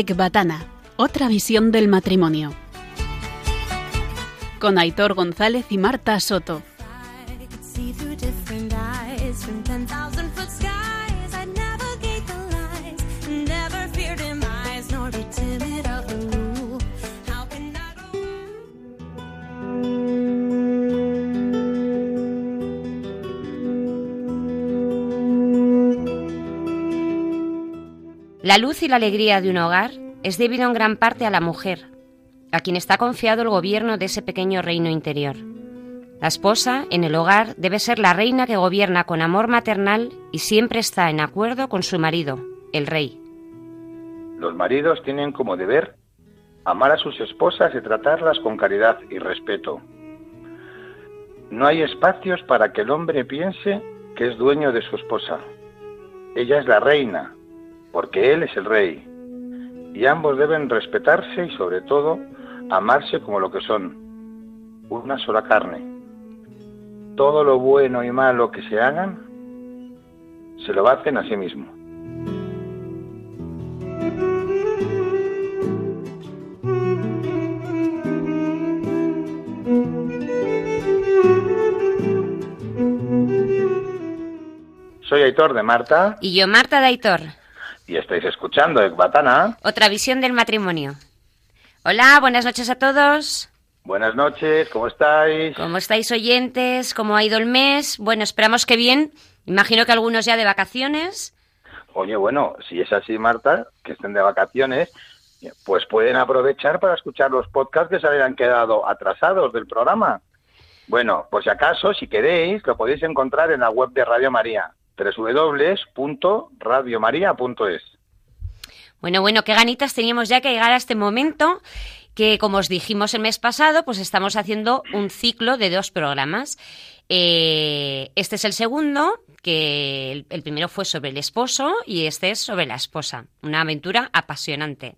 Ecbatana, otra visión del matrimonio. Con Aitor González y Marta Soto. I could see through different eyes from 10,000 foot skies. I'd navigate the lies, never fear demise, nor be timid of the rule. How can I go? La luz y la alegría de un hogar es debido en gran parte a la mujer, a quien está confiado el gobierno de ese pequeño reino interior. La esposa, en el hogar, debe ser la reina que gobierna con amor maternal y siempre está en acuerdo con su marido, el rey. Los maridos tienen como deber amar a sus esposas y tratarlas con caridad y respeto. No hay espacios para que el hombre piense que es dueño de su esposa. Ella es la reina, porque él es el rey. Y ambos deben respetarse y sobre todo amarse como lo que son, una sola carne. Todo lo bueno y malo que se hagan, se lo hacen a sí mismo. Soy Aitor de Marta Y yo, Marta Daitor, y estáis escuchando Ecbatana. otra visión del matrimonio. Hola, buenas noches a todos. Buenas noches, ¿cómo estáis? ¿Cómo estáis oyentes? ¿Cómo ha ido el mes? Bueno, esperamos que bien. Imagino que algunos ya de vacaciones. Oye, bueno, si es así, Marta, que estén de vacaciones, pues pueden aprovechar para escuchar los podcasts que se habían quedado atrasados del programa. Bueno, por si acaso, si queréis, lo podéis encontrar en la web de Radio María, www.radiomaria.es. Bueno, bueno, qué ganitas teníamos ya que llegar a este momento que, como os dijimos el mes pasado, pues estamos haciendo un ciclo de dos programas. Eh, este es el segundo, que el, primero fue sobre el esposo y este es sobre la esposa. Una aventura apasionante.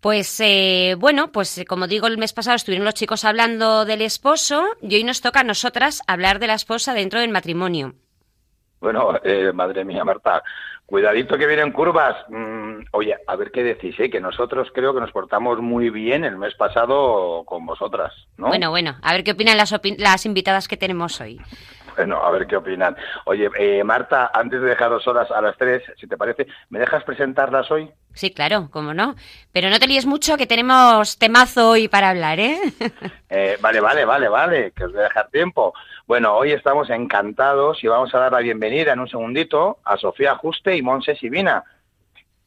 Pues eh, bueno, pues eh, como digo, el mes pasado estuvieron los chicos hablando del esposo y hoy nos toca a nosotras hablar de la esposa dentro del matrimonio. Bueno, eh, madre mía, Marta, cuidadito que vienen curvas. Mm, oye, a ver qué decís, ¿eh? que nosotros creo que nos portamos muy bien el mes pasado con vosotras, ¿no? Bueno, bueno, a ver qué opinan las, opi- las invitadas que tenemos hoy. Bueno, a ver qué opinan. Oye, eh, Marta, antes de dejaros solas a las tres, si te parece, ¿me dejas presentarlas hoy? Sí, claro, cómo no. Pero no te líes mucho que tenemos temazo hoy para hablar, ¿eh? Eh, vale, vale, vale, vale, que os voy a dejar tiempo. Bueno, hoy estamos encantados y vamos a dar la bienvenida en un segundito a Sofía Juste y Monse Sibina.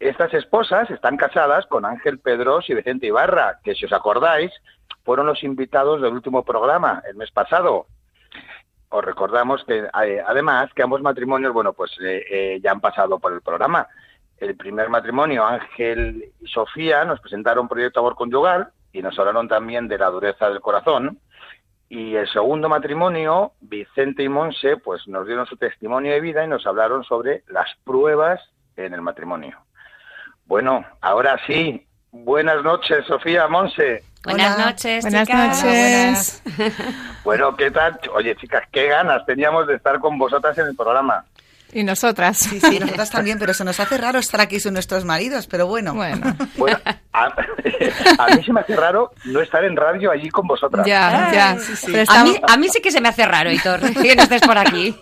Estas esposas están casadas con Ángel Pedros y Vicente Ibarra, que si os acordáis, fueron los invitados del último programa el mes pasado. Os recordamos que eh, además que ambos matrimonios, bueno, pues eh, eh, ya han pasado por el programa. El primer matrimonio, Ángel y Sofía, nos presentaron Proyecto Amor Conyugal y nos hablaron también de la dureza del corazón. Y el segundo matrimonio, Vicente y Monse, pues nos dieron su testimonio de vida y nos hablaron sobre las pruebas en el matrimonio. Bueno, ahora sí, buenas noches, Sofía, Monse. Buenas Hola, noches, buenas chicas. noches. Bueno, ¿qué tal? Oye, chicas, qué ganas teníamos de estar con vosotras en el programa. Y nosotras. Sí, sí, nosotras también, pero se nos hace raro estar aquí sin nuestros maridos, pero bueno. Bueno, Bueno, a, a mí se me hace raro no estar en radio allí con vosotras. ya, ya. sí, sí. Pero A estamos- mí, a mí sí que se me hace raro, Hitor, que no estés por aquí.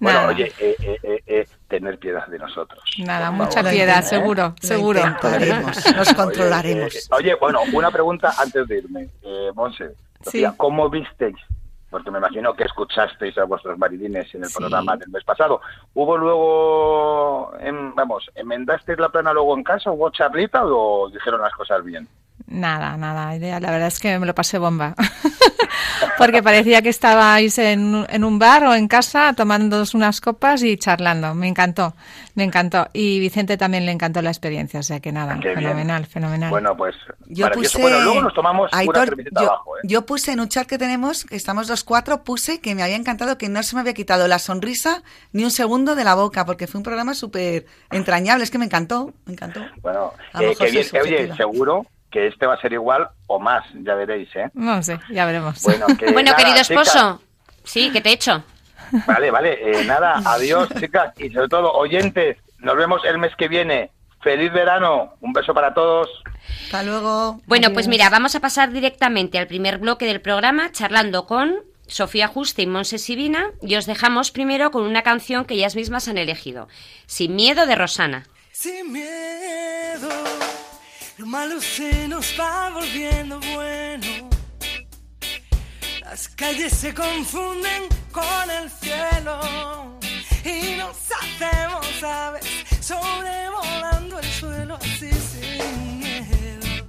Bueno, Nada. oye, eh, eh, eh, eh, tener piedad de nosotros. Nada, mucha favor. piedad, seguro, seguro. intentaremos, nos controlaremos. Oye, eh, oye, bueno, una pregunta antes de irme. Eh, Monse, Sofía, Sí. ¿cómo visteis? Porque me imagino que escuchasteis a vuestros maridines en el Sí. programa del mes pasado. ¿Hubo luego, em, vamos, enmendasteis la plana luego en casa? ¿Hubo charlita o dijeron las cosas bien? Nada, nada, idea. La verdad es que me lo pasé bomba. Porque parecía que estabais en, en un bar o en casa tomando unas copas y charlando. Me encantó, me encantó. Y Vicente también le encantó la experiencia, o sea que nada, Qué bien. fenomenal, fenomenal. Bueno, pues Yo para que puse. eso- bueno, luego nos tomamos una Aitor, cervecita yo, abajo, ¿eh? yo puse en un chat que tenemos, que estamos los cuatro, puse que me había encantado que no se me había quitado la sonrisa ni un segundo de la boca, porque fue un programa súper entrañable. Es que me encantó, me encantó. Bueno, eh, qué bien. Oye, seguro que este va a ser igual o más, ya veréis, ¿eh? No sé, ya veremos. Bueno, que Bueno, nada, querido chicas, esposo, sí, ¿qué te he hecho? Vale, vale. eh, nada, adiós, chicas. Y sobre todo, oyentes, nos vemos el mes que viene. Feliz verano. Un beso para todos. Hasta luego. Bueno, pues mira, vamos a pasar directamente al primer bloque del programa, charlando con Sofía Juste y Monse Sibina, y os dejamos primero con una canción que ellas mismas han elegido, Sin miedo de Rosana. Sin miedo, lo malo se nos va volviendo bueno. Las calles se confunden con el cielo y nos hacemos aves sobrevolando el suelo así sin miedo.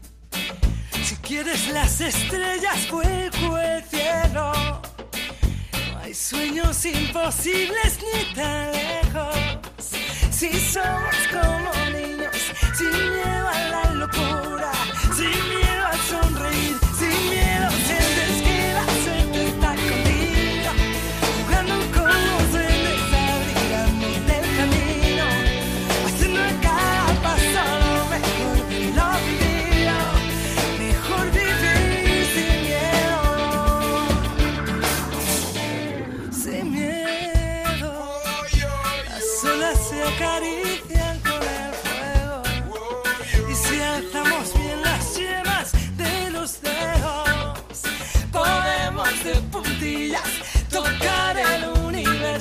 Si quieres las estrellas, vuelco el cielo. No hay sueños imposibles ni tan lejos. Si somos como niños, sin miedo a la locura, sin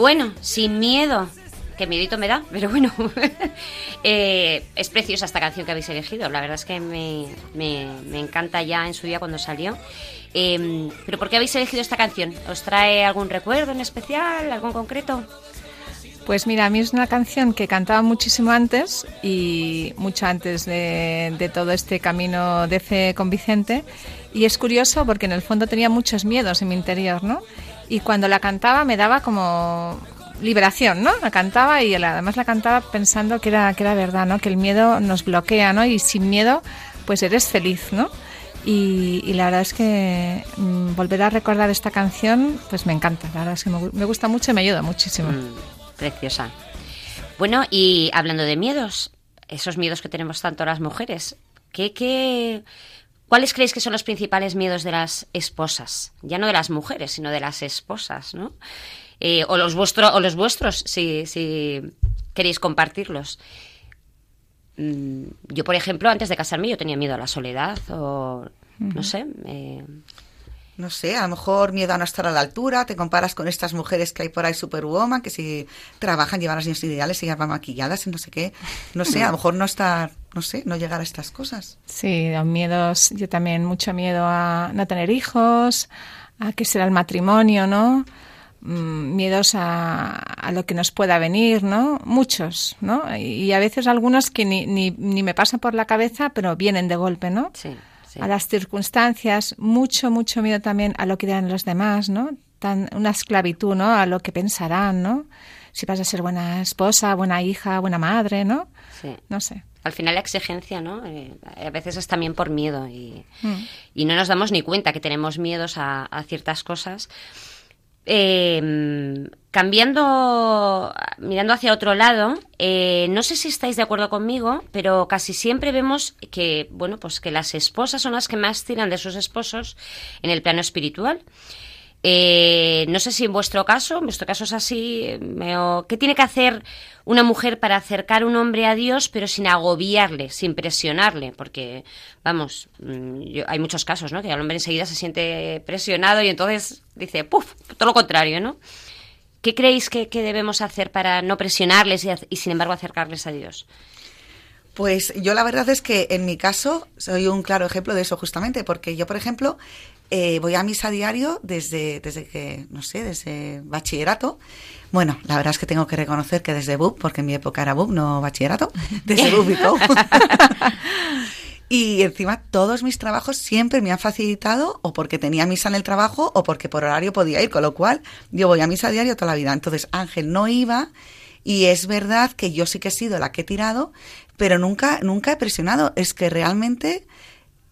Bueno, sin miedo. Que miedito me da, pero bueno. Eh, es preciosa esta canción que habéis elegido. La verdad es que me, me- encanta ya en su día cuando salió. Eh, pero ¿por qué habéis elegido esta canción? ¿Os trae algún recuerdo en especial? ¿Algo en concreto? Pues mira, a mí es una canción que cantaba muchísimo antes y mucho antes de, de todo este camino de fe con Vicente. Y es curioso porque en el fondo tenía muchos miedos en mi interior, ¿no? Y cuando la cantaba me daba como liberación, ¿no? La cantaba y además la cantaba pensando que era, que era verdad, ¿no? Que el miedo nos bloquea, ¿no? Y sin miedo, pues eres feliz, ¿no? Y, y la verdad es que mm, volver a recordar esta canción, pues me encanta. La verdad es que me, me gusta mucho y me ayuda muchísimo. Mm, preciosa. Bueno, y hablando de miedos, esos miedos que tenemos tanto las mujeres, ¿qué, qué, ¿cuáles creéis que son los principales miedos de las esposas? Ya no de las mujeres, sino de las esposas, ¿no? Eh, o, los vuestro, o los vuestros, si, si queréis compartirlos. Mm, Yo, por ejemplo, antes de casarme, yo tenía miedo a la soledad o, no sé, eh, No sé, a lo mejor miedo a no estar a la altura, te comparas con estas mujeres que hay por ahí superwoman, que si trabajan, llevan las niñas ideales y ya van maquilladas y no sé qué. No sé, a lo mejor no estar, no sé, no llegar a estas cosas. Sí, miedos, yo también mucho miedo a no tener hijos, a qué será el matrimonio, ¿no? Mm, miedos a, a lo que nos pueda venir, ¿no? Muchos, ¿no? Y, y a veces algunos que ni, ni, ni me pasan por la cabeza, pero vienen de golpe, ¿no? sí, sí. A las circunstancias, mucho, mucho miedo también a lo que dirán los demás, ¿no? Tan, una esclavitud, ¿no? A lo que pensarán, ¿no? Si vas a ser buena esposa, buena hija, buena madre, ¿no? sí. No sé. Al final la exigencia, ¿no? Eh, a veces es también por miedo y, Mm. y no nos damos ni cuenta que tenemos miedos a, a ciertas cosas. Eh, cambiando, mirando hacia otro lado, eh, no sé si estáis de acuerdo conmigo, pero casi siempre vemos que, bueno, pues que las esposas son las que más tiran de sus esposos en el plano espiritual. Eh, no sé si en vuestro caso, en vuestro caso es así, me- ¿qué tiene que hacer una mujer para acercar un hombre a Dios, pero sin agobiarle, sin presionarle? Porque, vamos, mm, yo- hay muchos casos, ¿no? Que el hombre enseguida se siente presionado y entonces dice, ¡puf! Todo lo contrario, ¿no? ¿Qué creéis que, que debemos hacer para no presionarles y, sin embargo acercarles a Dios? Pues yo la verdad es que en mi caso soy un claro ejemplo de eso justamente, porque yo, por ejemplo, eh, voy a misa diario desde, desde que, no sé, desde bachillerato. Bueno, la verdad es que tengo que reconocer que desde BUP, porque en mi época era BUP, no bachillerato, desde BUP y. Y encima todos mis trabajos siempre me han facilitado o porque tenía misa en el trabajo o porque por horario podía ir, con lo cual yo voy a misa diario toda la vida. Entonces Ángel no iba y es verdad que yo sí que he sido la que he tirado, pero nunca, nunca he presionado. Es que realmente,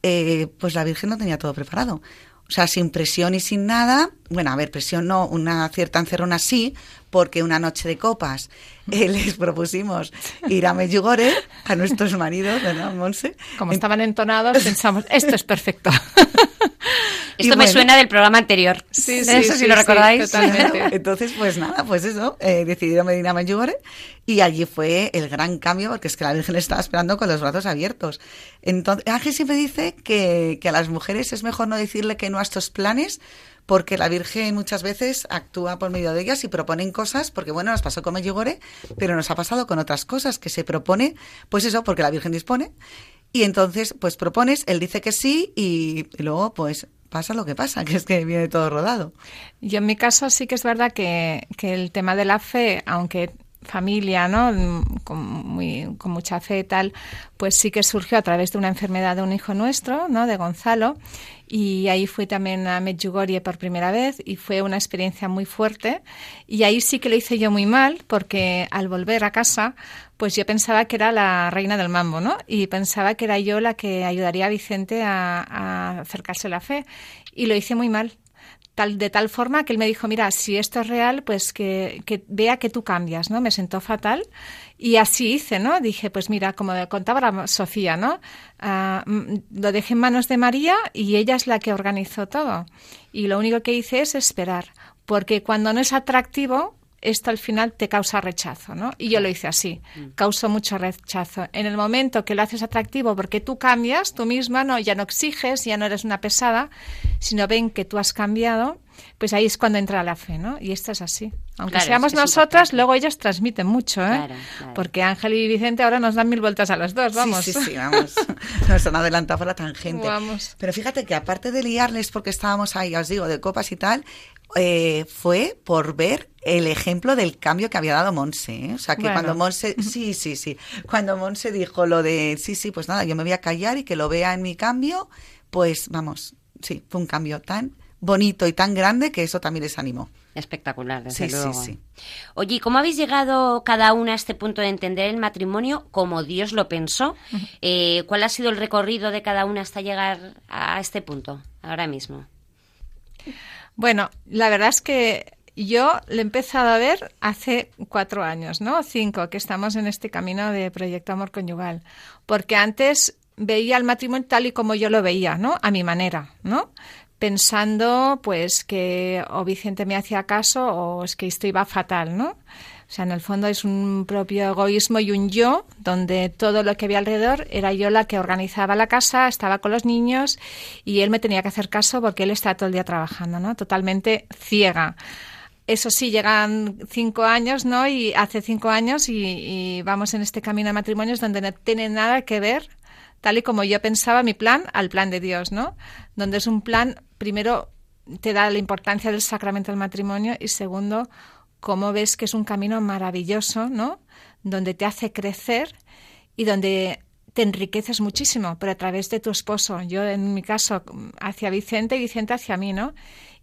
eh, pues la Virgen no tenía todo preparado. O sea, sin presión y sin nada. Bueno, a ver, presión no, una cierta encerrona sí, porque una noche de copas eh, les propusimos ir a Medjugorje a nuestros maridos, ¿verdad, Monse? Como estaban entonados, pensamos, esto es perfecto. Y Esto me bueno. suena del programa anterior. Sí, De eso sí, si lo sí, recordáis. totalmente. Entonces, pues nada, pues eso, eh, decidieron venir a Medjugorje y allí fue el gran cambio porque es que la Virgen estaba esperando con los brazos abiertos. Entonces, Ángel siempre dice que, que a las mujeres es mejor no decirle que no a estos planes porque la Virgen muchas veces actúa por medio de ellas y proponen cosas, porque bueno, nos pasó con Medjugorje, pero nos ha pasado con otras cosas que se propone, pues eso, porque la Virgen dispone. Y entonces, pues propones, él dice que sí y luego, pues pasa lo que pasa, que es que viene todo rodado. Yo en mi caso sí que es verdad que, que el tema de la fe, aunque familia, ¿no? Con, muy, con mucha fe y tal, pues sí que surgió a través de una enfermedad de un hijo nuestro, ¿no? De Gonzalo. Y ahí fui también a Medjugorje por primera vez y fue una experiencia muy fuerte. Y ahí sí que lo hice yo muy mal porque al volver a casa, pues yo pensaba que era la reina del mambo, ¿no? Y pensaba que era yo la que ayudaría a Vicente a, acercarse a la fe. Y lo hice muy mal tal, de tal forma que él me dijo, mira, si esto es real, pues que, que vea que tú cambias, ¿no? Me sentó fatal y así hice, ¿no? Dije, pues mira, como contaba la Sofía, ¿no? Ah, mm, lo dejé en manos de María y ella es la que organizó todo. Y lo único que hice es esperar, porque cuando no es atractivo, esto al final te causa rechazo, ¿no? Y yo lo hice así, causó mucho rechazo. En el momento que lo haces atractivo porque tú cambias, tú misma, no, ya no exiges, ya no eres una pesada, sino ven que tú has cambiado, pues ahí es cuando entra la fe, ¿no? Y esto es así. Aunque Claro, seamos es que es nosotras, luego ellos transmiten mucho, ¿eh? Claro, claro. Porque Ángel y Vicente ahora nos dan mil vueltas a los dos, vamos. Sí, sí, sí, vamos. Nos han adelantado por la tangente. Vamos. Pero fíjate que aparte de liarles porque estábamos ahí, os digo, de copas y tal, eh, fue por ver el ejemplo del cambio que había dado Monse. ¿eh? O sea, que Bueno. cuando Monse, sí, sí, sí, cuando Monse dijo lo de, sí, sí, pues nada, yo me voy a callar y que lo vea en mi cambio, pues vamos, sí, fue un cambio tan bonito y tan grande que eso también les animó. Espectacular, desde Sí, luego. sí, sí. Oye, ¿y ¿cómo habéis llegado cada una a este punto de entender el matrimonio como Dios lo pensó? Eh, ¿Cuál ha sido el recorrido de cada una hasta llegar a este punto, ahora mismo? Bueno, la verdad es que yo lo he empezado a ver hace cuatro años, ¿no? Cinco, que estamos en este camino de Proyecto Amor Conyugal. Porque antes veía el matrimonio tal y como yo lo veía, ¿no? A mi manera, ¿no? Pensando, pues, que o Vicente me hacía caso o es que esto iba fatal, ¿no? O sea, en el fondo es un propio egoísmo y un yo, donde todo lo que había alrededor era yo la que organizaba la casa, estaba con los niños y él me tenía que hacer caso porque él estaba todo el día trabajando, ¿no? Totalmente ciega. Eso sí, llegan cinco años, ¿no? Y hace cinco años y, vamos en este camino de matrimonios donde no tiene nada que ver, tal y como yo pensaba mi plan, al plan de Dios, ¿no? Donde es un plan, primero, te da la importancia del sacramento del matrimonio y segundo, cómo ves que es un camino maravilloso, ¿no? Donde te hace crecer y donde te enriqueces muchísimo, pero a través de tu esposo. Yo, en mi caso, hacia Vicente y Vicente hacia mí, ¿no?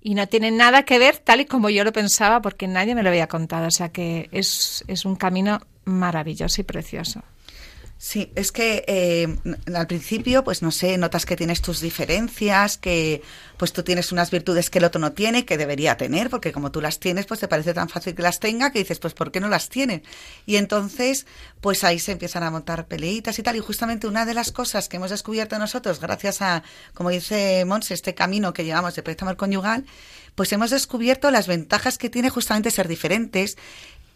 Y no tiene nada que ver tal y como yo lo pensaba, porque nadie me lo había contado. O sea que es, es un camino maravilloso y precioso. Sí, es que eh, al principio, pues no sé, notas que tienes tus diferencias, que pues tú tienes unas virtudes que el otro no tiene, que debería tener, porque como tú las tienes, pues te parece tan fácil que las tenga que dices, pues ¿por qué no las tiene? Y entonces, pues ahí se empiezan a montar peleitas y tal. Y justamente una de las cosas que hemos descubierto nosotros, gracias a, como dice Monse, este camino que llevamos de proyecto amor conyugal, pues hemos descubierto las ventajas que tiene justamente ser diferentes,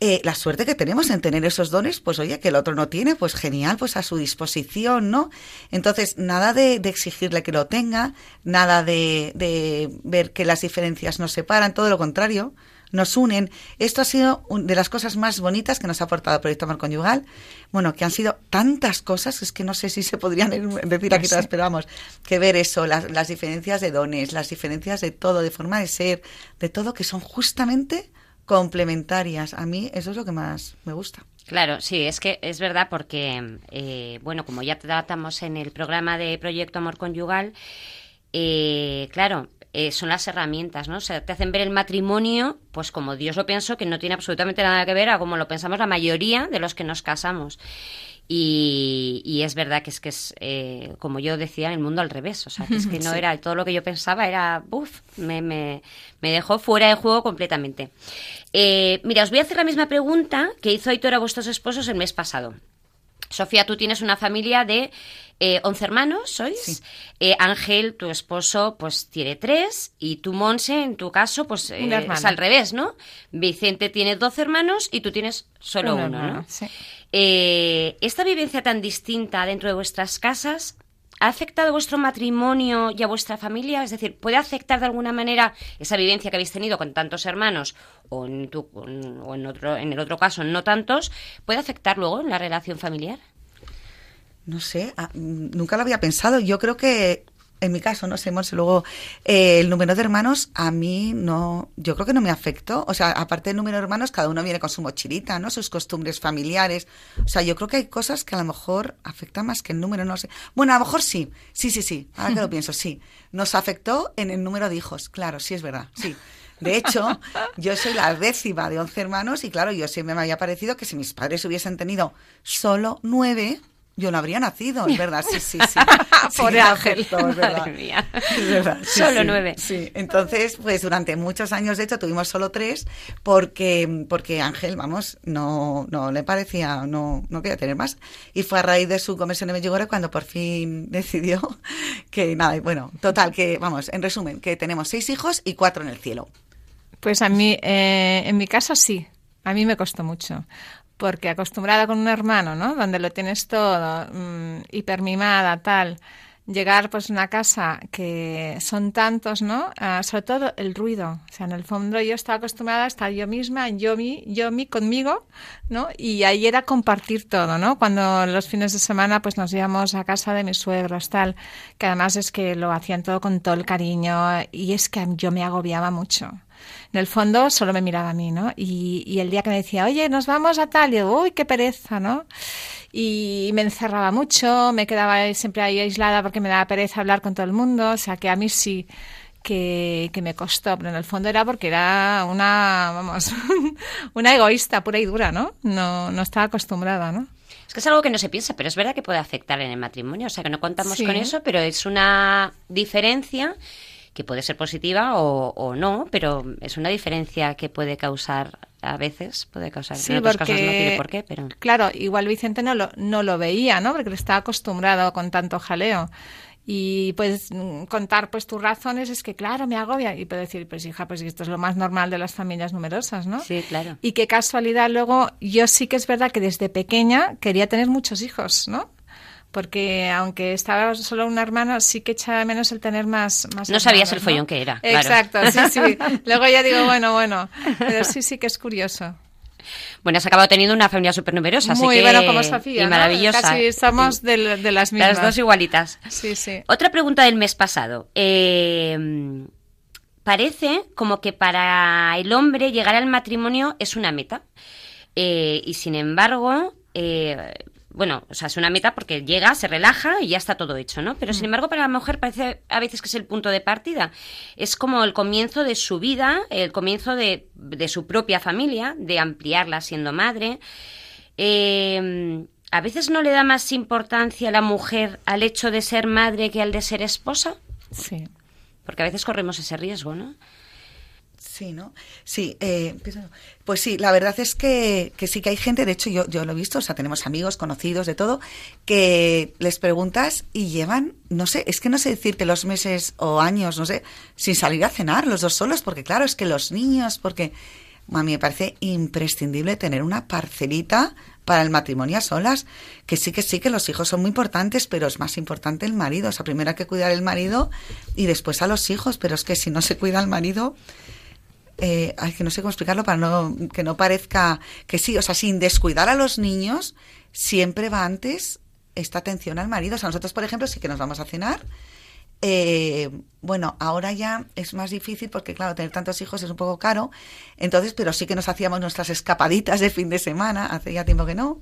eh, la suerte que tenemos en tener esos dones, pues oye, que el otro no tiene, pues genial, pues a su disposición, ¿no? Entonces, nada de, de exigirle que lo tenga, nada de, de ver que las diferencias nos separan, todo lo contrario. nos unen. Esto ha sido una de las cosas más bonitas que nos ha aportado el Proyecto Amor Conyugal. Bueno, que han sido tantas cosas, es que no sé si se podrían decir aquí todas, pero vamos, que ver eso, las, las diferencias de dones, las diferencias de todo, de forma de ser, de todo, que son justamente complementarias. A mí eso es lo que más me gusta. Claro, sí, es que es verdad porque, eh, bueno, como ya tratamos en el programa de Proyecto Amor Conyugal, eh, claro, eh, son las herramientas, ¿no? O sea, te hacen ver el matrimonio, pues como Dios lo pienso, que no tiene absolutamente nada que ver a como lo pensamos la mayoría de los que nos casamos. Y, y es verdad que es que es, eh, como yo decía, el mundo al revés. O sea, que es que no era todo lo que yo pensaba, era, uff, me, me, me dejó fuera de juego completamente. Eh, mira, os voy a hacer la misma pregunta que hizo Aitor a vuestros esposos el mes pasado. Sofía, tú tienes una familia de eh, 11 hermanos, ¿sois? Eh, Ángel, tu esposo, pues tiene tres. Y tú, Monse, en tu caso, pues eh, es al revés, ¿no? Vicente tiene 12 hermanos y tú tienes solo Un uno, ¿no? sí. Eh, ¿Esta vivencia tan distinta dentro de vuestras casas ha afectado a vuestro matrimonio y a vuestra familia? Es decir, ¿puede afectar de alguna manera esa vivencia que habéis tenido con tantos hermanos o en, tu- o en, otro, en el otro caso no tantos? ¿Puede afectar luego en la relación familiar? No sé, ah, mm, nunca lo había pensado. Yo creo que, en mi caso, no sé, Monse, luego eh, el número de hermanos a mí no, yo creo que no me afectó. O sea, aparte del número de hermanos, cada uno viene con su mochilita, ¿no? Sus costumbres familiares. O sea, yo creo que hay cosas que a lo mejor afectan más que el número, no sé. Bueno, a lo mejor sí, sí, sí, sí. Ahora que lo pienso, sí. Nos afectó en el número de hijos, claro, sí es verdad, sí. De hecho, yo soy la décima de 11 hermanos y claro, yo siempre me había parecido que si mis padres hubiesen tenido solo nueve, yo no habría nacido, es verdad, sí, sí, sí. Me Ángel. afectó, es verdad. Madre mía. Es verdad, sí, Solo sí, nueve. Sí, entonces, pues durante muchos años, de hecho, tuvimos solo tres porque, porque Ángel, vamos, no, no le parecía, no, no quería tener más. Y fue a raíz de su conversión de Medjugorje cuando por fin decidió que nada, y bueno, total, que, vamos, en resumen, que tenemos seis hijos y cuatro en el cielo. Pues a mí, eh, en mi caso sí, a mí me costó mucho. Porque acostumbrada con un hermano, ¿no? Donde lo tienes todo, mm, hipermimada, tal. Llegar pues a una casa que son tantos, ¿no? Ah, sobre todo el ruido. O sea, en el fondo yo estaba acostumbrada a estar yo misma, yo mi, yo mi, conmigo, ¿no? Y ahí era compartir todo, ¿no? Cuando los fines de semana pues nos íbamos a casa de mis suegros, tal. Que además es que lo hacían todo con todo el cariño. Y es que yo me agobiaba mucho en el fondo solo me miraba a mí, ¿no? Y, y el día que me decía, oye, nos vamos a tal, y yo, uy, qué pereza, ¿no? Y me encerraba mucho, me quedaba siempre ahí aislada porque me daba pereza hablar con todo el mundo, o sea que a mí sí que, que me costó, pero en el fondo era porque era una, vamos, una egoísta pura y dura, ¿no? No, no estaba acostumbrada, ¿no? Es que es algo que no se piensa, pero es verdad que puede afectar en el matrimonio. O sea, que no contamos Sí. con eso, pero es una diferencia que puede ser positiva o, o no, pero es una diferencia que puede causar a veces, puede causar, Sí, en otros porque, casos no tiene por qué, pero... claro, igual Vicente no lo, no lo veía, ¿no? Porque estaba acostumbrado con tanto jaleo. Y pues contar pues tus razones es que, claro, me agobia. Y puedo decir, pues hija, pues esto es lo más normal de las familias numerosas, ¿no? Sí, claro. Y qué casualidad, luego, yo sí que es verdad que desde pequeña quería tener muchos hijos, ¿no? Porque aunque estaba solo una hermana, sí que echaba menos el tener más, más No sabías el follón ¿no? que era, claro. Exacto, sí, sí. Luego ya digo, bueno, bueno. Pero sí, sí que es curioso. Bueno, has acabado teniendo una familia súper numerosa, así Muy que... bueno como Sofía, Y ¿no? maravillosa. Casi somos de, de las mismas. Las dos igualitas. Sí, sí. Otra pregunta del mes pasado. Eh, parece como que para el hombre llegar al matrimonio es una meta. Eh, y sin embargo, eh, bueno, o sea, es una meta porque llega, se relaja y ya está todo hecho, ¿no? Pero sin embargo, para la mujer parece a veces que es el punto de partida. Es como el comienzo de su vida, el comienzo de, de su propia familia, de ampliarla siendo madre. Eh, a veces no le da más importancia a la mujer al hecho de ser madre que al de ser esposa, Sí. porque a veces corremos ese riesgo, ¿no? Sí, ¿no? Sí, eh, pues sí, la verdad es que, que sí que hay gente, de hecho yo, yo lo he visto, o sea, tenemos amigos, conocidos, de todo, que les preguntas y llevan, no sé, es que no sé decirte los meses o años, no sé, sin salir a cenar los dos solos, porque claro, es que los niños, porque a mí me parece imprescindible tener una parcelita para el matrimonio a solas, que sí que sí que los hijos son muy importantes, pero es más importante el marido, o sea, primero hay que cuidar el marido y después a los hijos, pero es que si no se cuida al marido, eh, que no sé cómo explicarlo para no, que no parezca que sí, o sea, sin descuidar a los niños, siempre va antes esta atención al marido. O sea, nosotros, por ejemplo, sí que nos vamos a cenar. eh, bueno, ahora ya es más difícil porque, claro, tener tantos hijos es un poco caro. Entonces, pero sí que nos hacíamos nuestras escapaditas de fin de semana. Hace ya tiempo que no.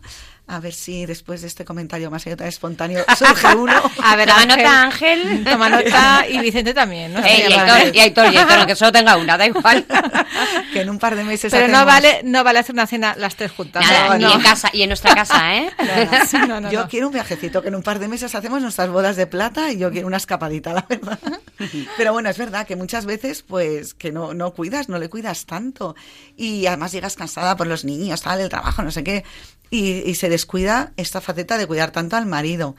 A ver si después de este comentario más allá tan espontáneo surge uno. A ver, Toma nota, Ángel. Toma nota y Vicente también, ¿no? Y mal. y Aitor, y aunque solo tenga una, da igual. que en un par de meses Pero no vale, no vale hacer una cena las tres juntas. Nada, no, y no. en casa, y en nuestra casa, ¿eh? Sí, no, no, yo no. quiero un viajecito, que en un par de meses hacemos nuestras bodas de plata y yo quiero una escapadita, la verdad. Pero bueno, es verdad que muchas veces, pues, que no, no cuidas, no le cuidas tanto. Y además llegas cansada por los niños, tal, el trabajo, no sé qué. Y, y se descuida esta faceta de cuidar tanto al marido.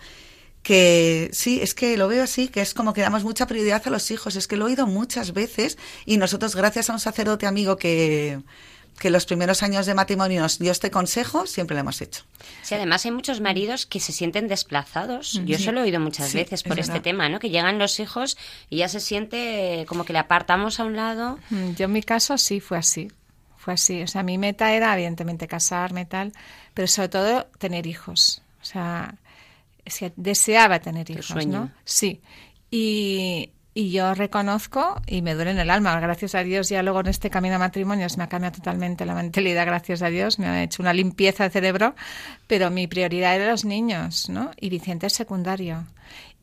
Que sí, es que lo veo así, que es como que damos mucha prioridad a los hijos. Es que lo he oído muchas veces y nosotros, gracias a un sacerdote amigo que, que los primeros años de matrimonio nos dio este consejo, siempre lo hemos hecho. Sí, además hay muchos maridos que se sienten desplazados. Yo eso lo he oído muchas Sí, veces es por este verdad. tema, ¿no? Que llegan los hijos y ya se siente como que le apartamos a un lado. Mm, Yo en mi caso sí fue así. Fue así. O sea, mi meta era evidentemente casarme tal, pero sobre todo tener hijos. O sea, deseaba tener hijos, sueño. ¿no? Sí. Y, y yo reconozco y me duele en el alma. Gracias a Dios ya luego en este camino a matrimonio se me ha cambiado totalmente la mentalidad, gracias a Dios. Me ha hecho una limpieza de cerebro, pero mi prioridad era los niños, ¿no? Y Vicente es secundario.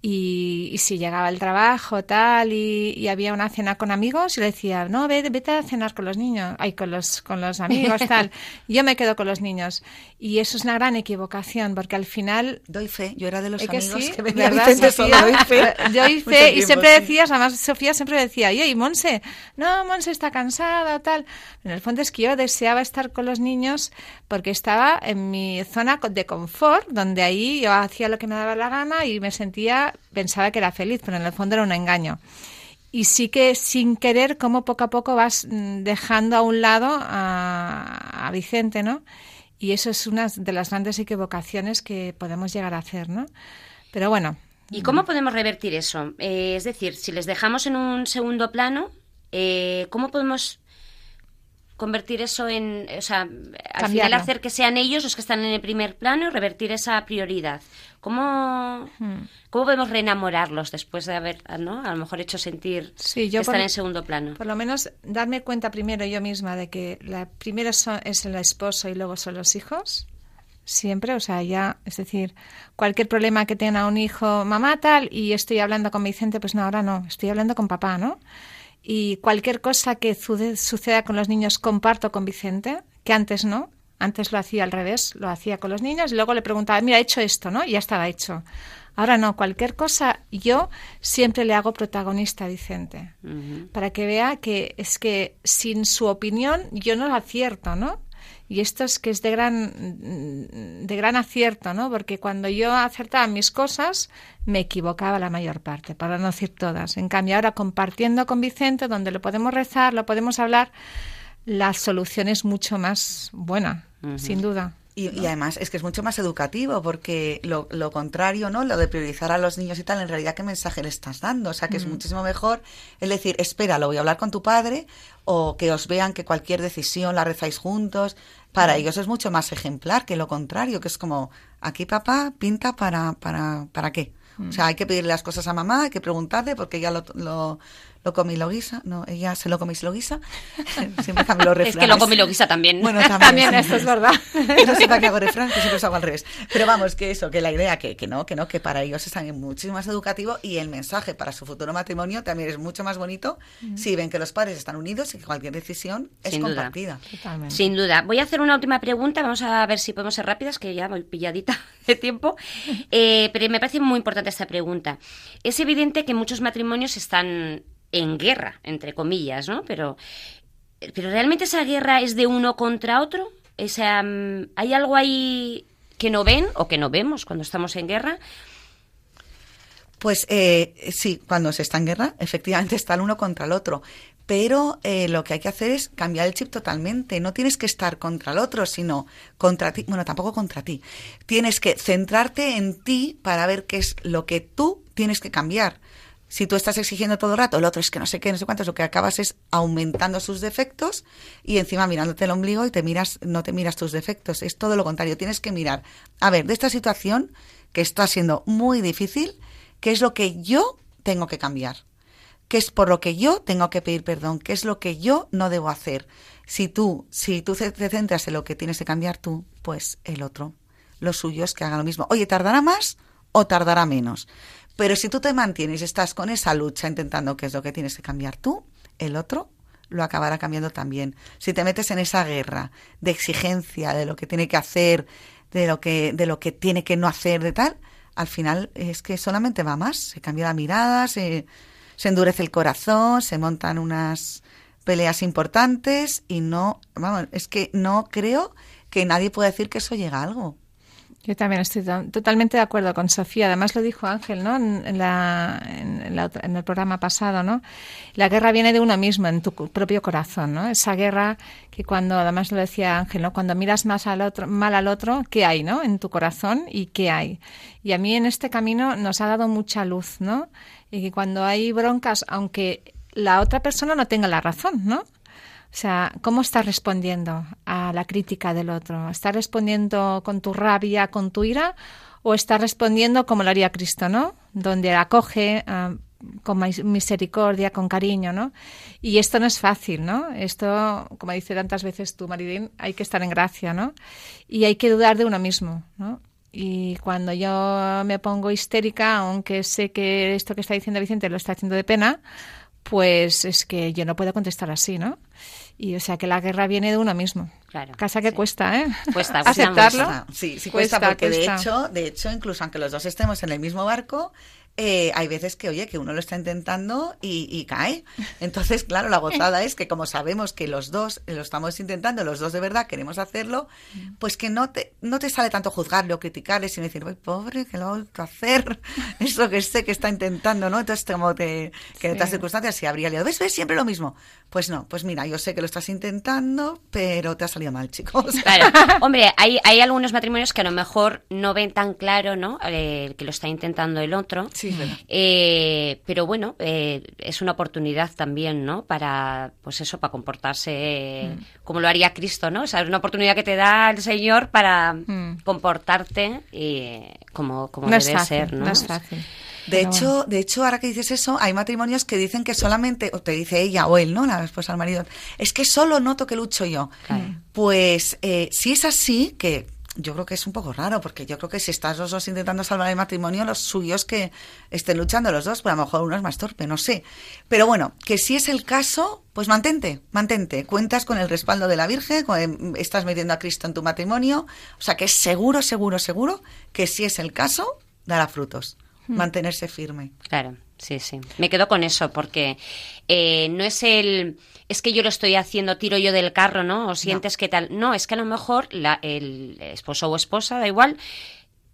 Y, y si llegaba el trabajo, tal, y, y había una cena con amigos, y le decía, no, vete, vete a cenar con los niños, ay, con los, con los amigos, tal. Yo me quedo con los niños. Y eso es una gran equivocación, porque al final Doy fe, yo era de los es que amigos sí, que venía doy fe. Doy fe, y siempre sí. decías, además Sofía siempre decía, oye, y Monse, no, Monse está cansada, tal. En el fondo es que yo deseaba estar con los niños porque estaba en mi zona de confort, donde ahí yo hacía lo que me daba la gana y me sentía, pensaba que era feliz, pero en el fondo era un engaño. Y sí que sin querer, como poco a poco vas mm, dejando a un lado a, a Vicente, ¿no? Y eso es una de las grandes equivocaciones que podemos llegar a hacer, ¿no? Pero bueno, ¿Y cómo podemos revertir eso? Eh, es decir, si les dejamos en un segundo plano, eh, ¿cómo podemos convertir eso en, o sea, al final hacer que sean ellos los que están en el primer plano y revertir esa prioridad? ¿Cómo, Hmm. cómo podemos reenamorarlos después de haber, ¿no? A lo mejor hecho sentir Sí, yo que están en segundo plano. Por lo menos darme cuenta primero yo misma de que la primero son- es el esposo y luego son los hijos. Siempre, o sea, ya, es decir, cualquier problema que tenga un hijo, mamá tal, y estoy hablando con Vicente, pues no, ahora no, estoy hablando con papá, ¿no? Y cualquier cosa que suceda con los niños comparto con Vicente, que antes no, antes lo hacía al revés, lo hacía con los niños y luego le preguntaba, mira, he hecho esto, ¿no? Y ya estaba hecho. Ahora no, cualquier cosa yo siempre le hago protagonista a Vicente para que vea que es que sin su opinión yo no acierto, ¿no? Y esto es que es de gran, de gran acierto, ¿no? Porque cuando yo acertaba mis cosas, me equivocaba la mayor parte, para no decir todas. En cambio, ahora compartiendo con Vicente, donde lo podemos rezar, lo podemos hablar, la solución es mucho más buena, sin duda. Y, y además es que es mucho más educativo porque lo, lo contrario, ¿no? Lo de priorizar a los niños y tal, en realidad, ¿qué mensaje le estás dando? O sea, que es muchísimo mejor el decir, espera, lo voy a hablar con tu padre o que os vean que cualquier decisión la rezáis juntos. Para ellos es mucho más ejemplar que lo contrario, que es como, aquí papá pinta para, para, ¿para qué? O sea, hay que pedirle las cosas a mamá, hay que preguntarle porque ella lo, lo, lo come y lo guisa. No, ella se lo come y se lo guisa. Siempre cambio los Es que lo refranes. come y lo guisa también. Bueno, también, También sí. esto es verdad. No sepa que hago refrán, que siempre los hago al revés. Pero vamos, que eso, que la idea, que, que no, que no, que para ellos es también muchísimo más educativo y el mensaje para su futuro matrimonio también es mucho más bonito si ven que los padres están unidos y que cualquier decisión es Sin duda. compartida. Totalmente. Sin duda. Voy a hacer una última pregunta. Vamos a ver si podemos ser rápidas, que ya voy pilladita de tiempo. Eh, pero me parece muy importante esta pregunta. Es evidente que muchos matrimonios están en guerra, entre comillas, ¿no? Pero, pero ¿realmente esa guerra es de uno contra otro? O sea, mm, ¿hay algo ahí que no ven o que no vemos cuando estamos en guerra? Pues eh, sí, cuando se está en guerra, efectivamente está el uno contra el otro. Pero eh, lo que hay que hacer es cambiar el chip totalmente. No tienes que estar contra el otro, sino contra ti. Bueno, tampoco contra ti. Tienes que centrarte en ti para ver qué es lo que tú tienes que cambiar. Si tú estás exigiendo todo el rato, el otro es que no sé qué, no sé cuántos, lo que acabas es aumentando sus defectos y encima mirándote el ombligo y te miras, no te miras tus defectos. Es todo lo contrario. Tienes que mirar, a ver, de esta situación que está siendo muy difícil, ¿qué es lo que yo tengo que cambiar? ¿Qué es por lo que yo tengo que pedir perdón? ¿Qué es lo que yo no debo hacer? Si tú, si tú te centras en lo que tienes que cambiar tú, pues el otro. Lo suyo es que haga lo mismo. Oye, ¿tardará más o tardará menos? Pero si tú te mantienes, estás con esa lucha intentando qué es lo que tienes que cambiar tú, el otro lo acabará cambiando también. Si te metes en esa guerra de exigencia de lo que tiene que hacer, de lo que, de lo que tiene que no hacer, de tal, al final es que solamente va más. Se cambia la mirada, se, se endurece el corazón, se montan unas peleas importantes y no, vamos, es que no creo que nadie pueda decir que eso llega a algo. Yo también estoy to- totalmente de acuerdo con Sofía. Además lo dijo Ángel, ¿no? En, la, en, el programa pasado, ¿no? La guerra viene de uno mismo, en tu propio corazón, ¿no? Esa guerra que cuando, además lo decía Ángel, ¿no? Cuando miras más al otro, mal al otro, ¿qué hay, no? En tu corazón y qué hay. Y a mí en este camino nos ha dado mucha luz, ¿no? Y que cuando hay broncas, aunque la otra persona no tenga la razón, ¿no? O sea, ¿cómo estás respondiendo a la crítica del otro? ¿Estás respondiendo con tu rabia, con tu ira? ¿O estás respondiendo como lo haría Cristo, ¿no? Donde acoge ah, con mis- misericordia, con cariño, ¿no? Y esto no es fácil, ¿no? Esto, como dice tantas veces tú, Maridín, hay que estar en gracia, ¿no? Y hay que dudar de uno mismo, ¿no? Y cuando yo me pongo histérica, aunque sé que esto que está diciendo Vicente lo está haciendo de pena, pues es que yo no puedo contestar así, ¿no? Y o sea que la guerra viene de uno mismo. Claro, Casa que sí. cuesta, ¿eh? Cuesta, cuesta Aceptarlo. Cuesta, Sí, sí cuesta, porque de hecho, de hecho, incluso aunque los dos estemos en el mismo barco, eh, hay veces que, oye, que uno lo está intentando y, y cae. Entonces, claro, la gozada es que como sabemos que los dos lo estamos intentando, los dos de verdad queremos hacerlo, pues que no te, no te sale tanto juzgarle o criticarle, sino decir, uy, pobre, que lo ha vuelto a hacer. Es lo que sé que está intentando, ¿no? Entonces, como te, que en otras circunstancias se habría liado. ¿Ves, ves? Siempre lo mismo. Pues no, pues mira, yo sé que lo estás intentando, pero te ha salido mal, chicos. Claro. Hombre, hay, hay algunos matrimonios que a lo mejor no ven tan claro, ¿no? Eh, que lo está intentando el otro. Sí, Eh, pero bueno, eh, es una oportunidad también, ¿no? Para, pues eso, para comportarse Mm. como lo haría Cristo, ¿no? O sea, es una oportunidad que te da el Señor para Mm. comportarte eh, como, como No debe fácil, ser, ¿no? no es fácil. De Pero hecho, de hecho, ahora que dices eso, hay matrimonios que dicen que solamente, o te dice ella o él, ¿no? La esposa al marido, es que solo noto que lucho yo. Claro. Pues eh, si es así, que yo creo que es un poco raro, porque yo creo que si estás los dos intentando salvar el matrimonio, los suyos que estén luchando los dos, pues a lo mejor uno es más torpe, no sé. Pero bueno, que si es el caso, pues mantente, mantente. Cuentas con el respaldo de la Virgen, con- estás metiendo a Cristo en tu matrimonio, o sea que es seguro, seguro, seguro que si es el caso, dará frutos. Mantenerse firme. Claro, sí, sí. Me quedo con eso porque eh, no es el... Es que yo lo estoy haciendo, tiro yo del carro, ¿no? O sientes que tal... No, es que a lo mejor la- el esposo o esposa, da igual,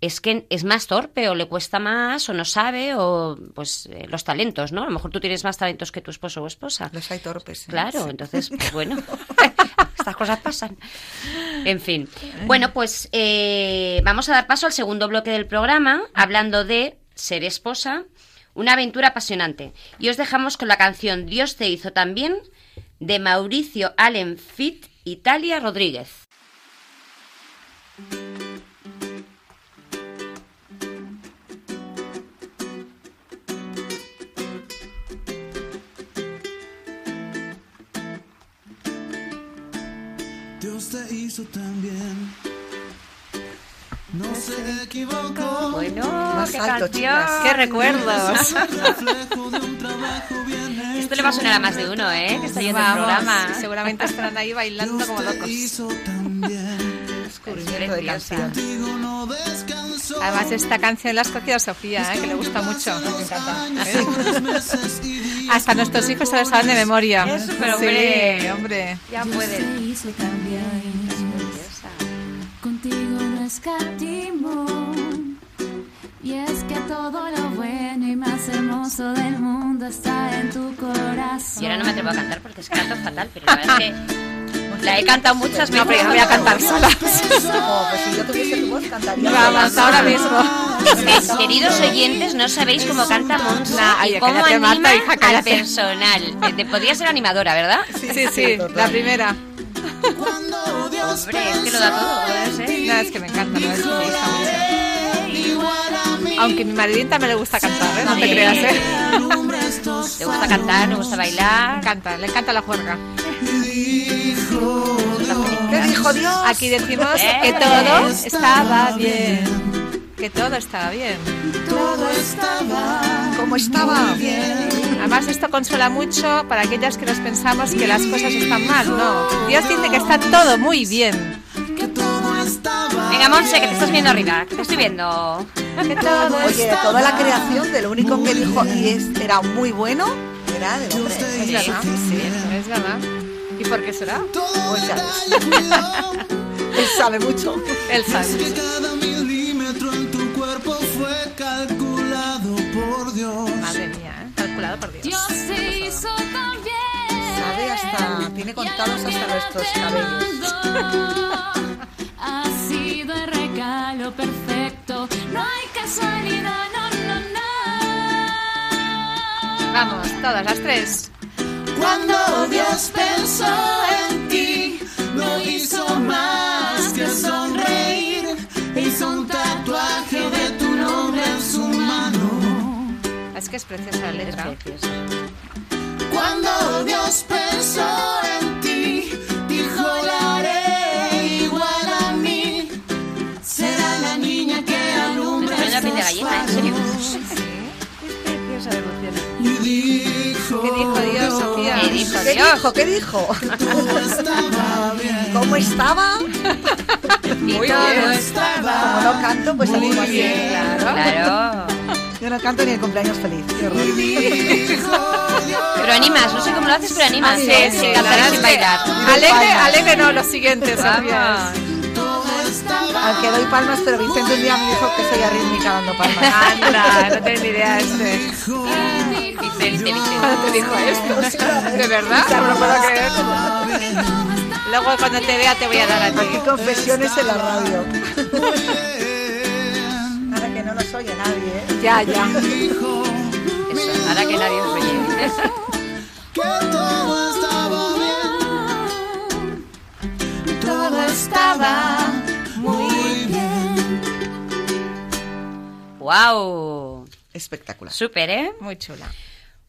es que es más torpe o le cuesta más o no sabe o pues eh, los talentos, ¿no? A lo mejor tú tienes más talentos que tu esposo o esposa. Los hay torpes. ¿eh? Claro, entonces, pues bueno, estas cosas pasan. En fin. Bueno, pues eh, vamos a dar paso al segundo bloque del programa, hablando de ser esposa, una aventura apasionante. Y os dejamos con la canción Dios te hizo también, de Mauricio Allen Fit, Italia Rodríguez. Dios te hizo también. No se equivocó. Bueno, Más qué alto, canción. chicas. ¡Qué recuerdos! Esto le va a sonar a más de uno, ¿eh? Que está oyendo el programa. seguramente estarán ahí bailando como locos. Descubrimiento de canción. Además, esta canción la ha escogido Sofía, ¿eh? que le gusta mucho. Y días Hasta nuestros hijos se lo saben de memoria. Eso, pero hombre. Sí, hombre. Ya Dios escatimó. Y es que todo lo bueno y más hermoso del mundo está en tu corazón. Y ahora no me atrevo a cantar porque es que canto fatal, pero la verdad es que la he cantado muchas veces. No, pero yo voy a cantar sola. Oh, pues si yo tuviese tu voz, cantaría. Vamos, ahora mismo. Que- Queridos oyentes, no sabéis cómo canta Monse Nah, y cómo anima hija, al personal. Eh, Te podría ser animadora, ¿verdad? Sí, sí, la primera. Hombre, es que lo da todo, ser. No, es que me encanta, no, es gusta mucho. Aunque mi maridín también le gusta cantar, ¿eh? No te creas, ¿eh? Le gusta cantar, le gusta bailar. encanta, le encanta la juerga. ¿Qué dijo Dios? Aquí decimos Eh. que todo estaba bien. Que todo estaba bien. ¿Cómo estaba? Además, esto consuela mucho para aquellas que nos pensamos que las cosas están mal. No, Dios dice que está todo muy bien. Venga, Monse, que te estás viendo arriba, que te estoy viendo. Que todo Oye, de toda la creación, de lo único que dijo y es, era muy bueno, era del hombre. Es verdad, es verdad. ¿Y por qué será? Pues ya. Él sabe mucho. Él sabe. Cada calculado por Dios. Dios se hizo también. Sabe hasta, tiene contados hasta nuestros cabellos. Ha sido el regalo perfecto. No hay casualidad, no, no, no. Vamos, todas las tres. Cuando Dios pensó en Es que es preciosa la letra. Cuando Dios pensó en ti, dijo la haré igual a mí. Será la niña que alumbre. Me pone la piel de serio. Y dijo, ¿Qué dijo Dios, Sofía? ¿Qué dijo ¿Qué Dios? dijo? ¿Qué dijo? todo estaba bien. ¿Cómo estaba? Y todo Como estaba. no canto, pues salimos así. Claro. Yo no canto ni el cumpleaños feliz. Qué horror. Pero animas, no sé cómo lo haces, pero animas. Ah, Sí, ¿eh? sí, la cantar sin que bailar. Alegre, alegre no, lo siguiente, Sofía. Vamos. Aunque doy palmas, pero Vicente un día me dijo que soy arrítmica dando palmas. Anda, no tengo ni idea este. Vicente, Vicente. ¿Cuándo te dijo esto? ¿De verdad? No lo puedo creer. Luego cuando te vea te voy a dar a ti. Aquí confesiones en la radio. Ahora que no nos oye nadie, ¿eh? Ya, ya. Eso, ahora que nadie os oye. Que todo estaba bien. Todo estaba muy bien. ¡Wow! Espectacular. Súper, ¿eh? Muy chula.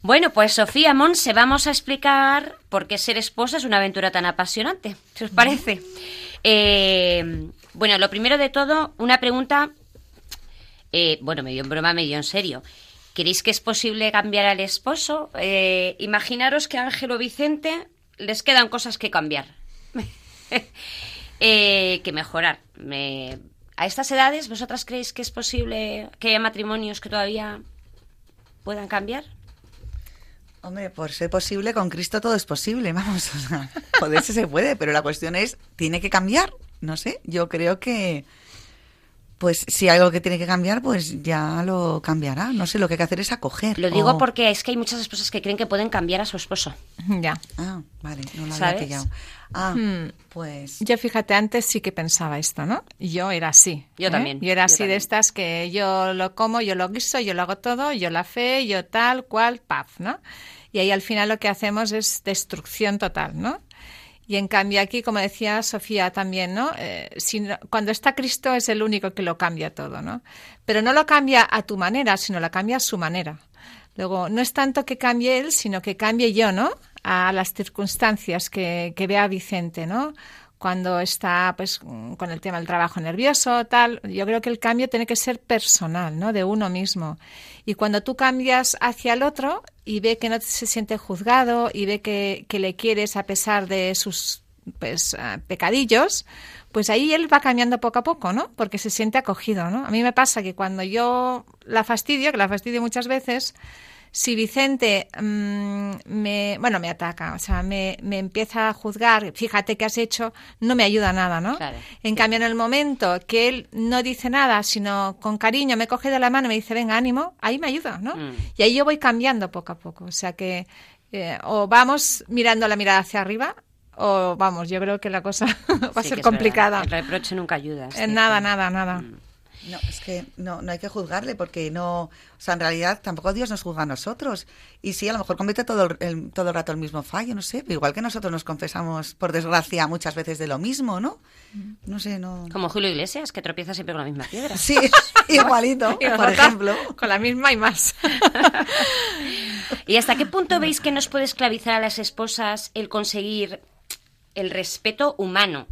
Bueno, pues Sofía Monse, vamos a explicar por qué ser esposa es una aventura tan apasionante. ¿Qué os parece? Eh, bueno, lo primero de todo, una pregunta, eh, bueno, medio en broma, medio en serio. ¿Queréis que es posible cambiar al esposo? Eh, imaginaros que a Ángel o Vicente les quedan cosas que cambiar, Eh, que mejorar. Me- a estas edades, ¿vosotras creéis que es posible que haya matrimonios que todavía puedan cambiar? Hombre, por ser posible, con Cristo todo es posible, vamos. O sea, se puede, pero la cuestión es, ¿tiene que cambiar? No sé, yo creo que, pues si hay algo que tiene que cambiar, pues ya lo cambiará. No sé, lo que hay que hacer es acoger. Lo digo o- porque es que hay muchas esposas que creen que pueden cambiar a su esposo. Ya. Ah, vale, no lo ¿Sabes? había pillado. Ah, Hmm. pues... Yo fíjate, antes sí que pensaba esto, ¿no? Yo era así. Yo ¿eh? también, Yo era yo así de estas que yo lo como, yo lo guiso, yo lo hago todo, yo la fe, yo tal, cual, paz, ¿no? Y ahí al final lo que hacemos es destrucción total, ¿no? Y en cambio aquí, como decía Sofía también, ¿no? Eh, no- cuando está Cristo es el único que lo cambia todo, ¿no? Pero no lo cambia a tu manera, sino lo cambia a su manera. Luego, no es tanto que cambie él, sino que cambie yo, ¿no? A las circunstancias que, que vea Vicente, ¿no? Cuando está, pues, con el tema del trabajo nervioso, tal. Yo creo que el cambio tiene que ser personal, ¿no? De uno mismo. Y cuando tú cambias hacia el otro y ve que no se siente juzgado y ve que, que le quieres a pesar de sus, pues, ah, pecadillos, pues ahí él va cambiando poco a poco, ¿no? Porque se siente acogido, ¿no? A mí me pasa que cuando yo la fastidio, que la fastidio muchas veces, si Vicente mm, me, bueno, me ataca, o sea, me, me empieza a juzgar, fíjate qué has hecho, no me ayuda nada, ¿no? Claro. En cambio, en el momento que él no dice nada, sino con cariño me coge de la mano y me dice, venga, ánimo, ahí me ayuda, ¿no? Mm. Y ahí yo voy cambiando poco a poco. O sea que eh, o vamos mirando la mirada hacia arriba o vamos, yo creo que la cosa va a Sí, ser que complicada. El reproche nunca ayuda. cierto. nada, nada, nada. Mm. No, es que no, no hay que juzgarle porque no, o sea, en realidad tampoco Dios nos juzga a nosotros. Y sí, a lo mejor comete todo el, el- todo el rato el mismo fallo, no sé, pero igual que nosotros nos confesamos, por desgracia, muchas veces de lo mismo, ¿no? No sé, no. Como Julio Iglesias, que tropieza siempre con la misma piedra. Sí, igualito, por ejemplo. Con la misma y más. ¿Y hasta qué punto veis que nos puede esclavizar a las esposas el conseguir el respeto humano?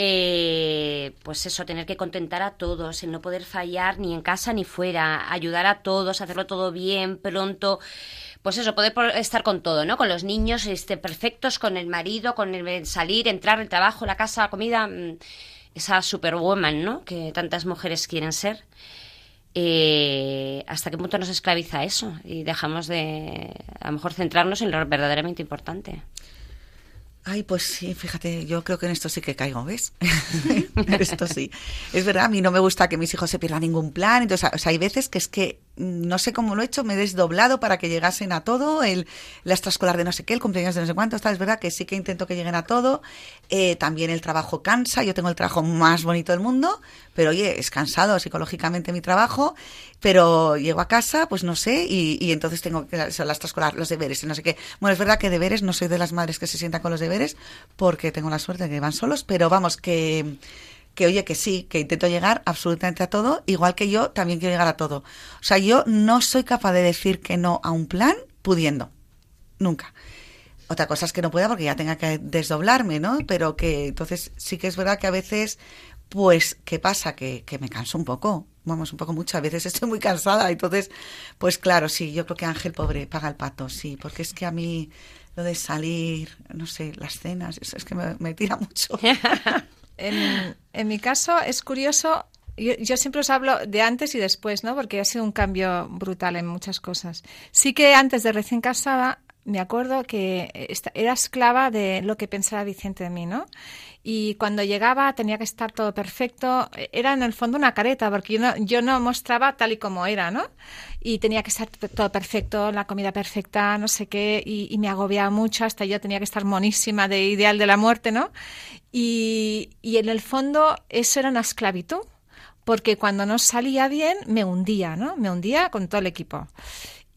Eh, pues eso, tener que contentar a todos, el no poder fallar ni en casa ni fuera, ayudar a todos, hacerlo todo bien, pronto. Pues eso, poder estar con todo, ¿no? Con los niños este, perfectos, con el marido, con el salir, entrar, el trabajo, la casa, la comida. mm, Esa superwoman, ¿no? Que tantas mujeres quieren ser. Eh, ¿Hasta qué punto nos esclaviza eso? Y dejamos de, a lo mejor, centrarnos en lo verdaderamente importante. Ay, pues sí, fíjate, yo creo que en esto sí que caigo, ¿ves? esto sí. Es verdad, a mí no me gusta que mis hijos se pierdan ningún plan. Entonces, o sea, hay veces que es que no sé cómo lo he hecho, me he desdoblado para que llegasen a todo, el, la extraescolar de no sé qué, el cumpleaños de no sé cuánto, tal, es verdad que sí que intento que lleguen a todo. Eh, también el trabajo cansa, yo tengo el trabajo más bonito del mundo, pero oye, es cansado psicológicamente mi trabajo, pero llego a casa, pues no sé, y, y entonces tengo que son las extraescolar, los deberes no sé qué. Bueno, es verdad que deberes, no soy de las madres que se sientan con los deberes, porque tengo la suerte de que van solos, pero vamos, que, que oye, que sí, que intento llegar absolutamente a todo, igual que yo también quiero llegar a todo. O sea, yo no soy capaz de decir que no a un plan pudiendo, nunca. Otra cosa es que no pueda porque ya tenga que desdoblarme, ¿no? Pero que entonces sí que es verdad que a veces, pues, ¿qué pasa? Que, que me canso un poco, vamos, un poco mucho. A veces estoy muy cansada, entonces, pues claro, sí, yo creo que Ángel, pobre, paga el pato, sí, porque es que a mí lo de salir, no sé, las cenas, eso es que me, me tira mucho. En, mi caso es curioso, yo, yo siempre os hablo de antes y después, ¿no? Porque ha sido un cambio brutal en muchas cosas. Sí que antes de recién casada me acuerdo que era esclava de lo que pensaba Vicente de mí, ¿no? Y cuando llegaba tenía que estar todo perfecto. Era en el fondo una careta, porque yo no, yo no mostraba tal y como era, ¿no? Y tenía que estar todo perfecto, la comida perfecta, no sé qué, y, y me agobiaba mucho, hasta yo tenía que estar monísima de ideal de la muerte, ¿no? Y, y en el fondo eso era una esclavitud, porque cuando no salía bien me hundía, ¿no? Me hundía con todo el equipo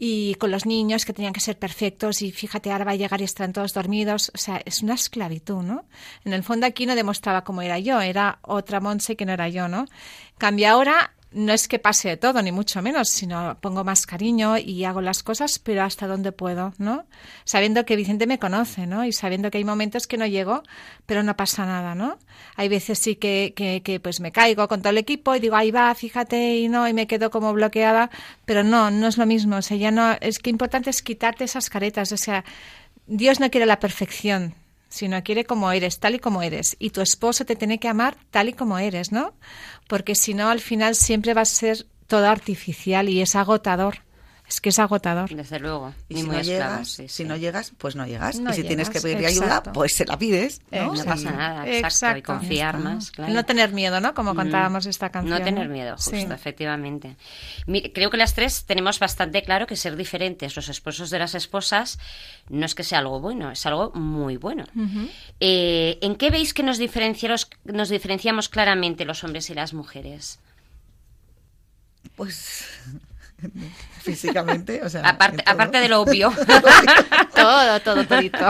y con los niños que tenían que ser perfectos y fíjate, ahora va a llegar y están todos dormidos. O sea, es una esclavitud, ¿no? En el fondo aquí no demostraba cómo era yo, era otra Monse que no era yo, ¿no? En Cambio ahora no es que pase de todo, ni mucho menos, sino pongo más cariño y hago las cosas, pero hasta donde puedo, ¿no? Sabiendo que Vicente me conoce, ¿no? Y sabiendo que hay momentos que no llego, pero no pasa nada, ¿no? Hay veces sí que, que, que pues me caigo con todo el equipo y digo, ahí va, fíjate, y no, y me quedo como bloqueada, pero no, no es lo mismo, o sea, ya no, es que importante es quitarte esas caretas, o sea, Dios no quiere la perfección, sino quiere como eres, tal y como eres. Y tu esposo te tiene que amar tal y como eres, ¿no? Porque si no, al final siempre va a ser todo artificial y es agotador. Es que es agotador. Desde luego. Y si muy no esclavo, llegas, sí, si sí. no llegas, pues no llegas. No y si tienes que pedir ayuda, pues se la pides. ¿no? No Sí. pasa nada, exacto. Y confiar más, claro. No tener miedo, ¿no? Como contábamos esta canción. No tener miedo, justo, Sí. efectivamente. Creo que las tres tenemos bastante claro que ser diferentes los esposos de las esposas no es que sea algo bueno, es algo muy bueno. Eh, ¿En qué veis que nos diferenciamos claramente los hombres y las mujeres? Pues físicamente, o sea, Aparte, aparte de lo obvio. Todo, todo, todito.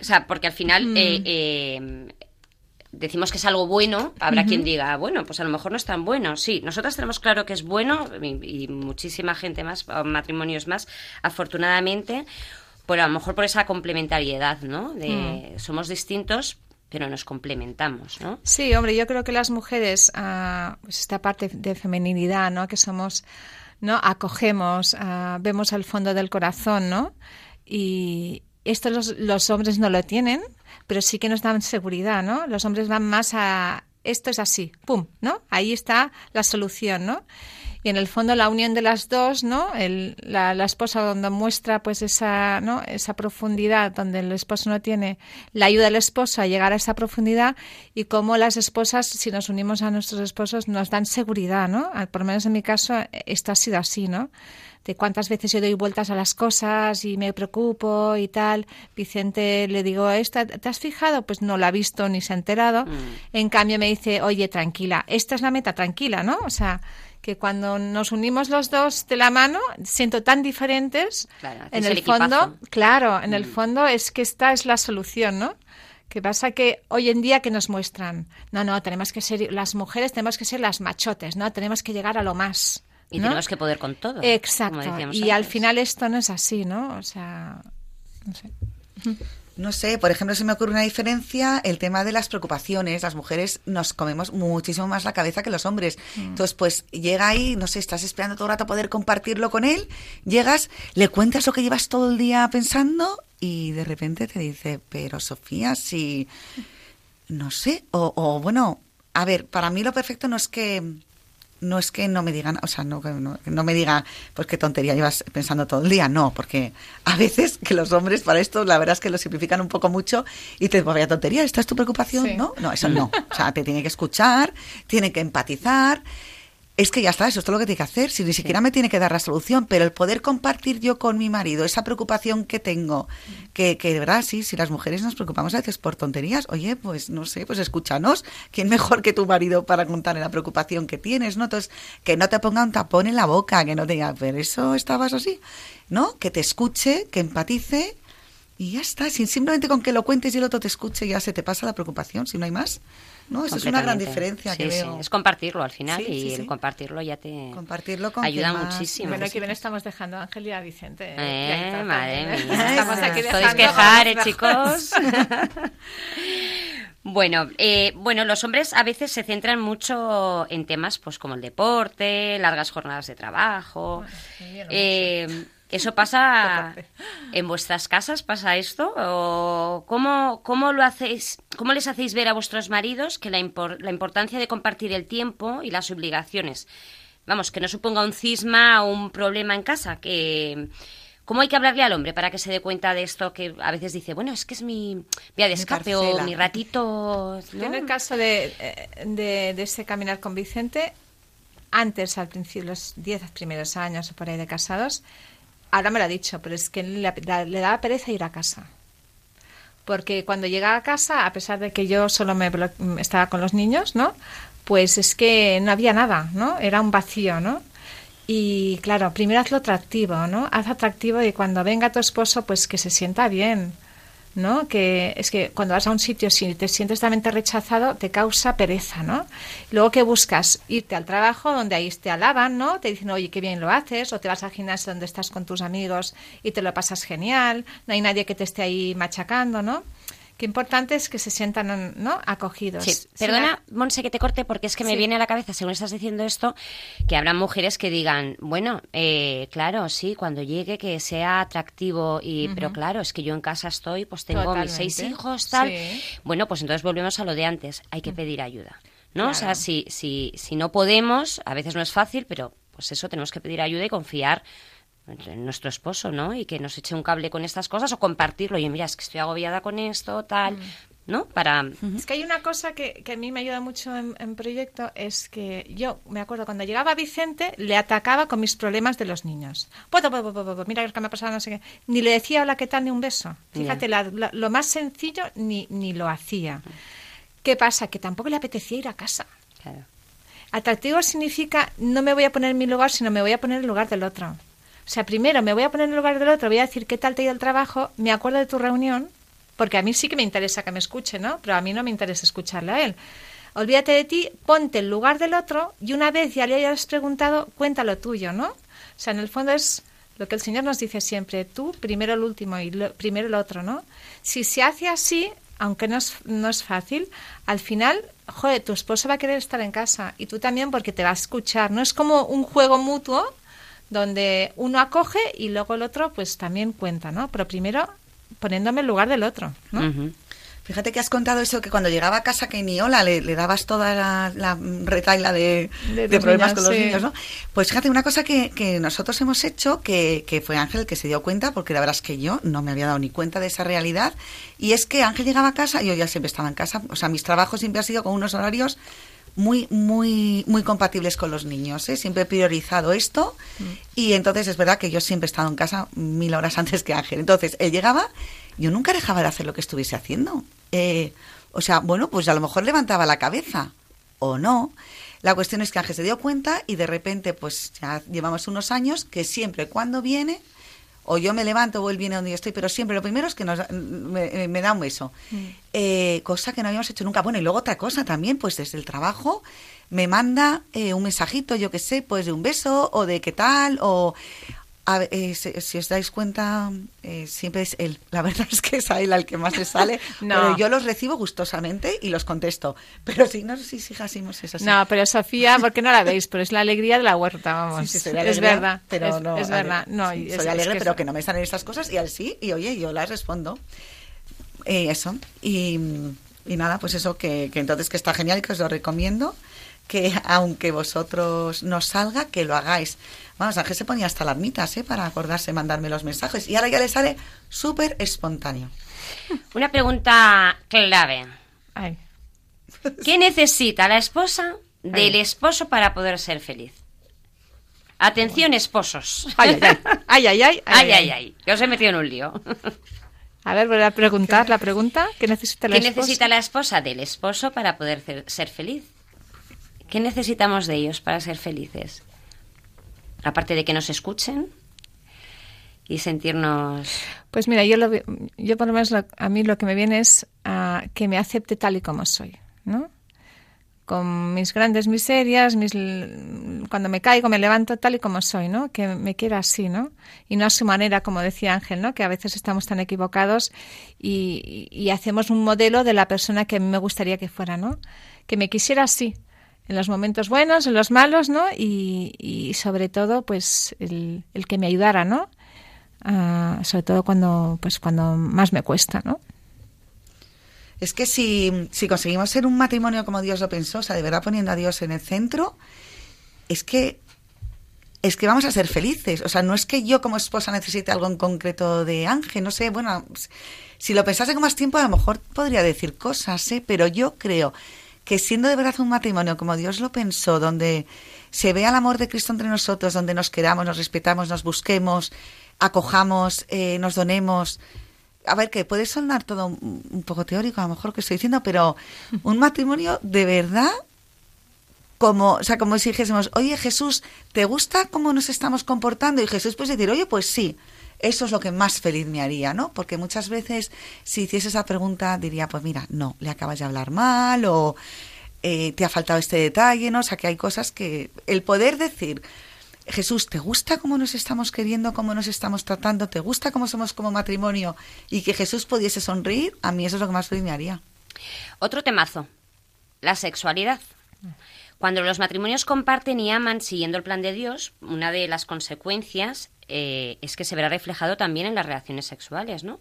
O sea, porque al final eh, eh, decimos que es algo bueno, habrá quien diga, bueno, pues a lo mejor no es tan bueno. Sí, nosotras tenemos claro que es bueno y, y muchísima gente más, matrimonios más, afortunadamente, pero a lo mejor por esa complementariedad, ¿no? De somos distintos, pero nos complementamos, ¿no? Sí, hombre, yo creo que las mujeres, ah, pues esta parte de feminidad, ¿no? Que somos, ¿no? Acogemos, ah, vemos al fondo del corazón, ¿no? Y esto los, los hombres no lo tienen, pero sí que nos dan seguridad, ¿no? Los hombres van más a esto es así, pum, ¿no? Ahí está la solución, ¿no? Y en el fondo la unión de las dos, ¿no? El, la, la esposa donde muestra pues esa, ¿no? Esa profundidad donde el esposo no tiene, la ayuda del esposo a llegar a esa profundidad y cómo las esposas, si nos unimos a nuestros esposos, nos dan seguridad, ¿no? Al- Por lo menos en mi caso, esto ha sido así, ¿no? de cuántas veces yo doy vueltas a las cosas y me preocupo y tal. Vicente le digo, ¿esta, ¿te has fijado? Pues no la ha visto ni se ha enterado. En cambio me dice, oye, tranquila, esta es la meta, tranquila, ¿no? O sea, que cuando nos unimos los dos de la mano, siento tan diferentes. Claro, en el fondo, claro, en el fondo es que esta es la solución, ¿no? Que pasa que hoy en día que nos muestran, no, no, tenemos que ser, las mujeres tenemos que ser las machotes, ¿no? Tenemos que llegar a lo más. Y ¿no? tenemos que poder con todo. Exacto. Y al final esto no es así, ¿no? O sea, no sé. No sé, por ejemplo, se me ocurre una diferencia, el tema de las preocupaciones. Las mujeres nos comemos muchísimo más la cabeza que los hombres. Entonces, pues llega ahí, no sé, estás esperando todo el rato poder compartirlo con él, llegas, le cuentas lo que llevas todo el día pensando y de repente te dice, pero Sofía, si... No sé, o, o bueno, a ver, para mí lo perfecto no es que no es que no me digan, o sea, no, no, no me digan, pues qué tontería llevas pensando todo el día, no, porque a veces que los hombres para esto, la verdad es que lo simplifican un poco mucho y te vaya tontería, ¿esta es tu preocupación? Sí. No, no, eso no. O sea, te tiene que escuchar, tiene que empatizar. Es que ya está, eso es todo lo que tiene que hacer, si ni siquiera me tiene que dar la solución, pero el poder compartir yo con mi marido esa preocupación que tengo, que, que de verdad, sí, si las mujeres nos preocupamos a veces por tonterías, oye, pues no sé, pues escúchanos, ¿quién mejor que tu marido para contarle la preocupación que tienes, ¿no? Entonces, que no te ponga un tapón en la boca, que no te diga, pero eso estabas así, ¿no? Que te escuche, que empatice y ya está, sin simplemente con que lo cuentes y el otro te escuche, ya se te pasa la preocupación, si no hay más. ¿No? Esa es una gran diferencia que Sí, sí, veo. Es compartirlo al final Sí, y sí, el compartirlo ya te Compartirlo con ayuda más muchísimo. Bueno, aquí bien estamos dejando a Ángel y a Vicente. Eh, está, madre ¿eh? mía. Estamos aquí podéis a quejar, eh, los chicos. Bueno, eh, bueno, los hombres a veces se centran mucho en temas pues como el deporte, largas jornadas de trabajo. Eh, ¿Eso pasa en vuestras casas? ¿Pasa esto? ¿O cómo, cómo lo hacéis, cómo les hacéis ver a vuestros maridos que la, impor- la importancia de compartir el tiempo y las obligaciones? Vamos, que no suponga un cisma o un problema en casa, que... ¿Cómo hay que hablarle al hombre para que se dé cuenta de esto que a veces dice, bueno, es que es mi vía de escape o parcela. mi ratito... ¿no? Yo en el caso de, eh, de, de ese caminar con Vicente, antes, al principio, los 10 primeros años o por ahí de casados, ahora me lo ha dicho, pero es que le, le daba pereza ir a casa. Porque cuando llegaba a casa, a pesar de que yo solo me blo- estaba con los niños, ¿no? Pues es que no había nada, ¿no? Era un vacío, ¿no? Y claro, primero hazlo atractivo, ¿no? Haz atractivo y cuando venga tu esposo, pues que se sienta bien, ¿no? Que es que cuando vas a un sitio, si te sientes totalmente rechazado, te causa pereza, ¿no? Luego que buscas irte al trabajo donde ahí te alaban, ¿no? Te dicen, oye, qué bien lo haces, o te vas al gimnasio donde estás con tus amigos y te lo pasas genial, no hay nadie que te esté ahí machacando, ¿no? Qué importante es que se sientan, ¿no? Acogidos. Sí, perdona, Monse, que te corte, porque es que me Sí. viene a la cabeza, según estás diciendo esto, que habrá mujeres que digan, bueno, eh, claro, sí, cuando llegue que sea atractivo, y pero claro, es que yo en casa estoy, pues tengo mis seis hijos, tal. Sí. Bueno, pues entonces volvemos a lo de antes, hay que pedir ayuda, ¿no? O sea, Claro. si, si, si no podemos, a veces no es fácil, pero pues eso, tenemos que pedir ayuda y confiar nuestro esposo, ¿no? Y que nos eche un cable con estas cosas o compartirlo. Y mira, es que estoy agobiada con esto, tal, ¿no? Para... Es que hay una cosa que, que a mí me ayuda mucho en, en proyecto, es que yo me acuerdo cuando llegaba Vicente, le atacaba con mis problemas de los niños. Poto, mira lo que me ha pasado, no sé qué. Ni le decía hola, ¿qué tal? Ni un beso. Fíjate, la- la- lo más sencillo ni, ni lo hacía. ¿Qué pasa? Que tampoco le apetecía ir a casa. Claro. Atractivo significa no me voy a poner en mi lugar, sino me voy a poner en el lugar del otro. O sea, primero me voy a poner en el lugar del otro, voy a decir qué tal te ha el trabajo, me acuerdo de tu reunión, porque a mí sí que me interesa que me escuche, ¿no? Pero a mí no me interesa escucharle a él. Olvídate de ti, ponte en el lugar del otro y una vez ya le hayas preguntado, cuéntalo tuyo, ¿no? O sea, en el fondo es lo que el Señor nos dice siempre, tú primero el último y primero el otro, ¿no? Si se hace así, aunque no es, no es fácil, al final, joder, tu esposo va a querer estar en casa y tú también porque te va a escuchar. No es como un juego mutuo donde uno acoge y luego el otro pues también cuenta, ¿no? Pero primero poniéndome en lugar del otro, ¿no? Fíjate que has contado eso, que cuando llegaba a casa que ni hola, le, le dabas toda la, la retaila de, De problemas niños, con los sí. niños, ¿no? Pues fíjate, una cosa que, que nosotros hemos hecho, que, que fue Ángel el que se dio cuenta, porque la verdad es que yo no me había dado ni cuenta de esa realidad, y es que Ángel llegaba a casa, y yo ya siempre estaba en casa, o sea, mis trabajos siempre han sido con unos horarios muy, muy, muy compatibles con los niños. ¿eh? Siempre he priorizado esto y entonces es verdad que yo siempre he estado en casa mil horas antes que Ángel. Entonces él llegaba, yo nunca dejaba de hacer lo que estuviese haciendo. Eh, o sea, bueno, pues a lo mejor levantaba la cabeza o no. La cuestión es que Ángel se dio cuenta y de repente, pues ya llevamos unos años que siempre cuando viene, o yo me levanto o él viene donde yo estoy, pero siempre lo primero es que nos, me, me da un beso. Eh, cosa que no habíamos hecho nunca. Bueno, y luego otra cosa también, pues desde el trabajo me manda eh, un mensajito, yo qué sé, pues de un beso o de qué tal, o... a eh, si, si os dais cuenta, eh, siempre es él. La verdad es que es a él al que más le sale. No. Pero yo los recibo gustosamente y los contesto. Pero sí, no si si Jasimos es así. No, pero Sofía, ¿por qué no la veis? Pero es la alegría de la huerta, vamos. Sí, sí, soy es verdad, pero es, no, es verdad. No, sí, es- soy es alegre, que pero que no me salen estas cosas y al sí, y oye, yo las respondo. Eh, eso. Y, y nada, pues eso, que, que entonces que está genial y que os lo recomiendo, que aunque vosotros no salga, que lo hagáis. Vamos, Ángel se ponía hasta alarmitas, ¿eh? Para acordarse de mandarme los mensajes. Y ahora ya le sale súper espontáneo. Una pregunta clave. Ay, ¿Qué necesita la esposa del Ay. esposo para poder ser feliz? Atención, esposos. ay, ay, ay, ay, ay, ay, Ay, ay, ay, que os he metido en un lío. A ver, voy a preguntar la pregunta. ¿Qué necesita la ¿Qué esposa? necesita la esposa del esposo para poder ser- ser feliz? ¿Qué necesitamos de ellos para ser felices? Aparte de que nos escuchen y sentirnos... Pues mira, yo, lo, yo por lo menos lo- a mí lo que me viene es ah, que me acepte tal y como soy, ¿no? Con mis grandes miserias, mis, cuando me caigo me levanto tal y como soy, ¿no? Que me quiera así, ¿no? Y no a su manera, como decía Ángel, ¿no? Que a veces estamos tan equivocados y, y hacemos un modelo de la persona que a mí me gustaría que fuera, ¿no? Que me quisiera así, en los momentos buenos, en los malos, ¿no? Y, y sobre todo, pues, el, el que me ayudara, ¿no? Ah, sobre todo cuando pues cuando más me cuesta, ¿no? Es que si, si conseguimos ser un matrimonio como Dios lo pensó, o sea, de verdad poniendo a Dios en el centro, es que es que vamos a ser felices. O sea, no es que yo como esposa necesite algo en concreto de Ángel, no sé, bueno, si lo pensase con más tiempo a lo mejor podría decir cosas, ¿eh? pero yo creo que siendo de verdad un matrimonio como Dios lo pensó, donde se vea el amor de Cristo entre nosotros, donde nos queramos, nos respetamos, nos busquemos, acojamos, eh, nos donemos, a ver, que puede sonar todo un, poco teórico, a lo mejor que estoy diciendo, pero un matrimonio de verdad, como, o sea, como si dijésemos, oye Jesús, ¿te gusta cómo nos estamos comportando? Y Jesús puede decir, oye, pues sí, eso es lo que más feliz me haría, ¿no? Porque muchas veces, si hiciese esa pregunta, diría, pues mira, no, le acabas de hablar mal o eh, te ha faltado este detalle, ¿no? O sea, que hay cosas que el poder decir, Jesús, ¿te gusta cómo nos estamos queriendo, cómo nos estamos tratando? ¿Te gusta cómo somos como matrimonio? Y que Jesús pudiese sonreír, a mí eso es lo que más feliz me haría. Otro temazo, la sexualidad. Cuando los matrimonios comparten y aman siguiendo el plan de Dios, una de las consecuencias eh, es que se verá reflejado también en las relaciones sexuales, ¿no?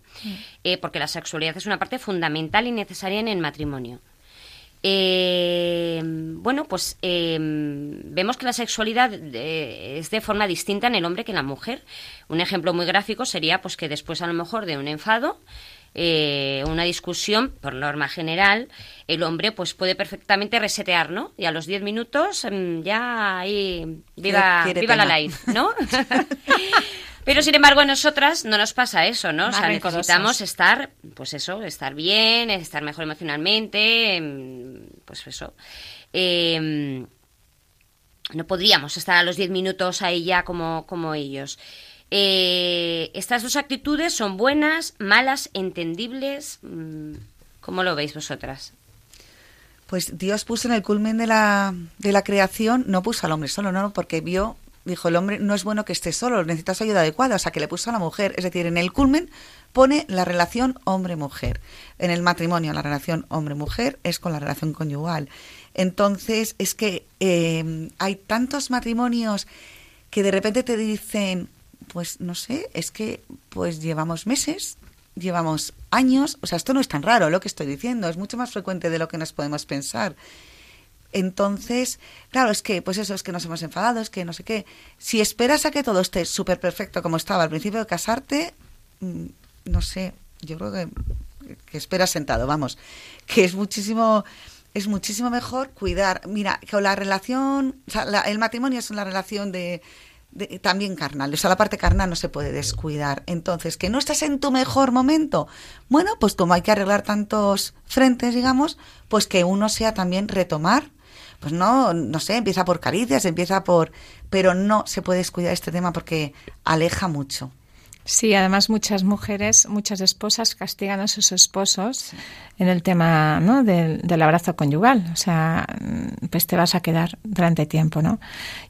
Eh, porque la sexualidad es una parte fundamental y necesaria en el matrimonio. Eh, bueno, pues eh, vemos que la sexualidad eh, es de forma distinta en el hombre que en la mujer. Un ejemplo muy gráfico sería pues que después a lo mejor de un enfado, eh, una discusión, por norma general, el hombre pues puede perfectamente resetear, ¿no? Y a los 10 minutos mm, ya ahí viva, viva la life, ¿no? Pero sin embargo a nosotras no nos pasa eso, ¿no? O sea, necesitamos estar, pues eso, estar bien, estar mejor emocionalmente, em, pues eso. Em, no podríamos estar a los 10 minutos ahí ya como, como ellos. Eh, estas dos actitudes son buenas, malas, entendibles. mm, ¿Cómo lo veis vosotras? Pues Dios puso en el culmen de la, de la creación, no puso al hombre solo, no, porque vio, dijo, el hombre no es bueno que esté solo, necesitas ayuda adecuada, o sea, que le puso a la mujer. Es decir, en el culmen pone la relación hombre-mujer. En el matrimonio, la relación hombre-mujer es con la relación conyugal. Entonces, es que eh, hay tantos matrimonios que de repente te dicen, pues no sé, es que pues llevamos meses llevamos años, o sea, esto no es tan raro lo que estoy diciendo, es mucho más frecuente de lo que nos podemos pensar. Entonces, claro, es que, pues eso, es que nos hemos enfadado, es que no sé qué. Si esperas a que todo esté súper perfecto como estaba al principio de casarte, mm, no sé, yo creo que, que esperas sentado, vamos, que es muchísimo, es muchísimo mejor cuidar. Mira, que la relación, o sea, la- el matrimonio es una relación de, de- también carnal, o sea, la parte carnal no se puede descuidar. Entonces, que no estás en tu mejor momento, bueno, pues como hay que arreglar tantos frentes, digamos, pues que uno sea también retomar pues no, no sé, empieza por caricias, empieza por... Pero no se puede descuidar este tema porque aleja mucho. Sí, además muchas mujeres, muchas esposas castigan a sus esposos en el tema ¿no? del, del abrazo conyugal. O sea, mm, pues te vas a quedar durante tiempo, ¿no?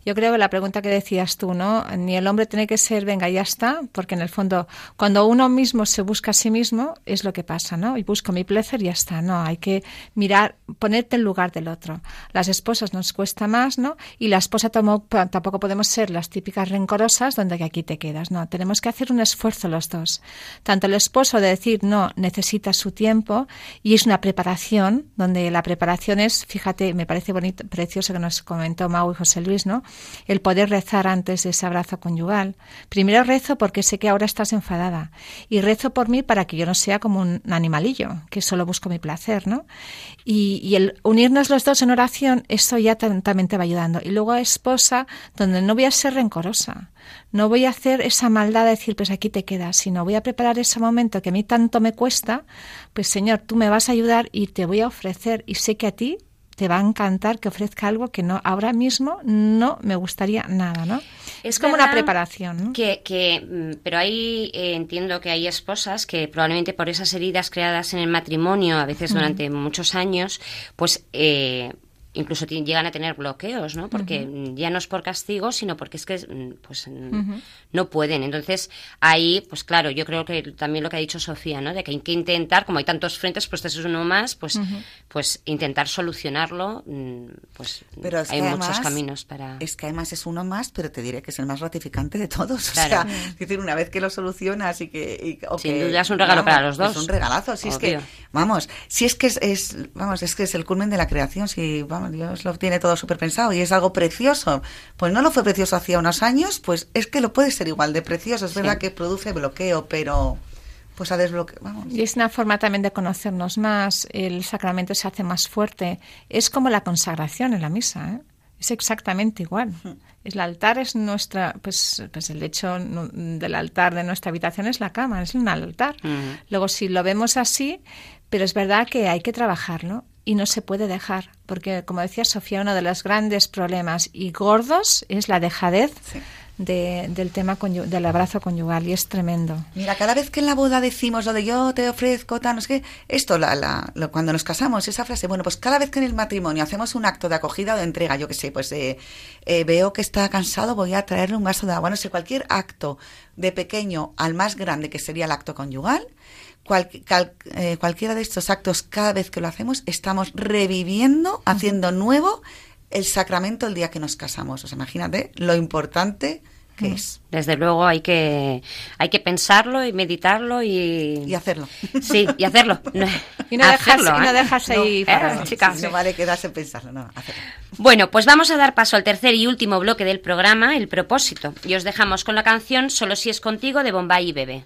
Yo creo que la pregunta que decías tú, ¿no? Ni el hombre tiene que ser, venga, ya está, porque en el fondo, cuando uno mismo se busca a sí mismo, es lo que pasa, ¿no? Y busco mi placer y ya está, ¿no? Hay que mirar, ponerte en lugar del otro. Las esposas nos cuesta más, ¿no? Y la esposa tampoco podemos ser las típicas rencorosas donde aquí te quedas, ¿no? Tenemos que hacer un esfuerzo los dos. Tanto el esposo de decir, no, necesita su tiempo y es una preparación, donde la preparación es, fíjate, me parece bonito, precioso que nos comentó Mau y José Luis, ¿no? El poder rezar antes de ese abrazo conyugal. Primero rezo porque sé que ahora estás enfadada y rezo por mí para que yo no sea como un animalillo, que solo busco mi placer, ¿no? Y, el unirnos los dos en oración, eso ya tam- también te va ayudando. Y luego esposa, donde no voy a ser rencorosa, no voy a hacer esa maldad de decir, pues aquí te quedas, sino voy a preparar ese momento que a mí tanto me cuesta, pues Señor, tú me vas a ayudar y te voy a ofrecer y sé que a ti te va a encantar que ofrezca algo que no ahora mismo no me gustaría nada, ¿no? Es, como una preparación, ¿no? Que, que, mm, pero ahí eh, entiendo que hay esposas que probablemente por esas heridas creadas en el matrimonio, a veces durante muchos años, pues eh, incluso llegan a tener bloqueos, ¿no? Porque mm, ya no es por castigo, sino porque es que mm, pues mm, no pueden. Entonces ahí, pues claro, yo creo que también lo que ha dicho Sofía, ¿no? De que hay que intentar, como hay tantos frentes, pues este es uno más, pues, pues intentar solucionarlo. Pues Pero hay que muchos además- caminos para. Es que además es uno más, pero te diré que es el más gratificante de todos. Claro. O sea, es decir, una vez que lo solucionas y que... y- o Sin duda es un regalo para los dos. Es un regalazo. Si es que, vamos, si es que es, es- vamos, es que es el culmen de la creación. Si, vamos, Dios lo tiene todo súper pensado y es algo precioso. Pues no lo fue precioso hacía unos años, pues es que lo puede ser igual de precioso. Es verdad que produce bloqueo, pero pues a desbloquear. Y es una forma también de conocernos más, el sacramento se hace más fuerte. Es como la consagración en la misa, ¿eh? es exactamente igual. El altar es nuestra, pues, pues el hecho del altar de nuestra habitación es la cama, es un altar. Luego, si lo vemos así, pero es verdad que hay que trabajarlo y no se puede dejar, porque como decía Sofía, uno de los grandes problemas y gordos es la dejadez Sí. de- del tema del abrazo conyugal y es tremendo. Mira, cada vez que en la boda decimos lo de yo te ofrezco, tal, no sé qué, esto, la, la- lo- cuando nos casamos, esa frase, bueno, pues cada vez que en el matrimonio hacemos un acto de acogida o de entrega, yo qué sé, pues eh, eh, veo que está cansado, voy a traerle un vaso de agua, no sé, cualquier acto de pequeño al más grande que sería el acto conyugal, cual- cal- eh, cualquiera de estos actos, cada vez que lo hacemos, estamos reviviendo, haciendo nuevo el sacramento el día que nos casamos. O sea, imagínate lo importante que es. Desde luego hay que hay que pensarlo y meditarlo y, Y hacerlo. sí y hacerlo Y no dejas, Hacerlo, y no ¿eh? dejas ahí No, eh, chicas. No vale quedarse pensando, no, hacerlo. Bueno, pues vamos a dar paso al tercer y último bloque del programa, el propósito. Y os dejamos con la canción Solo si es contigo de Bombay y Bebé.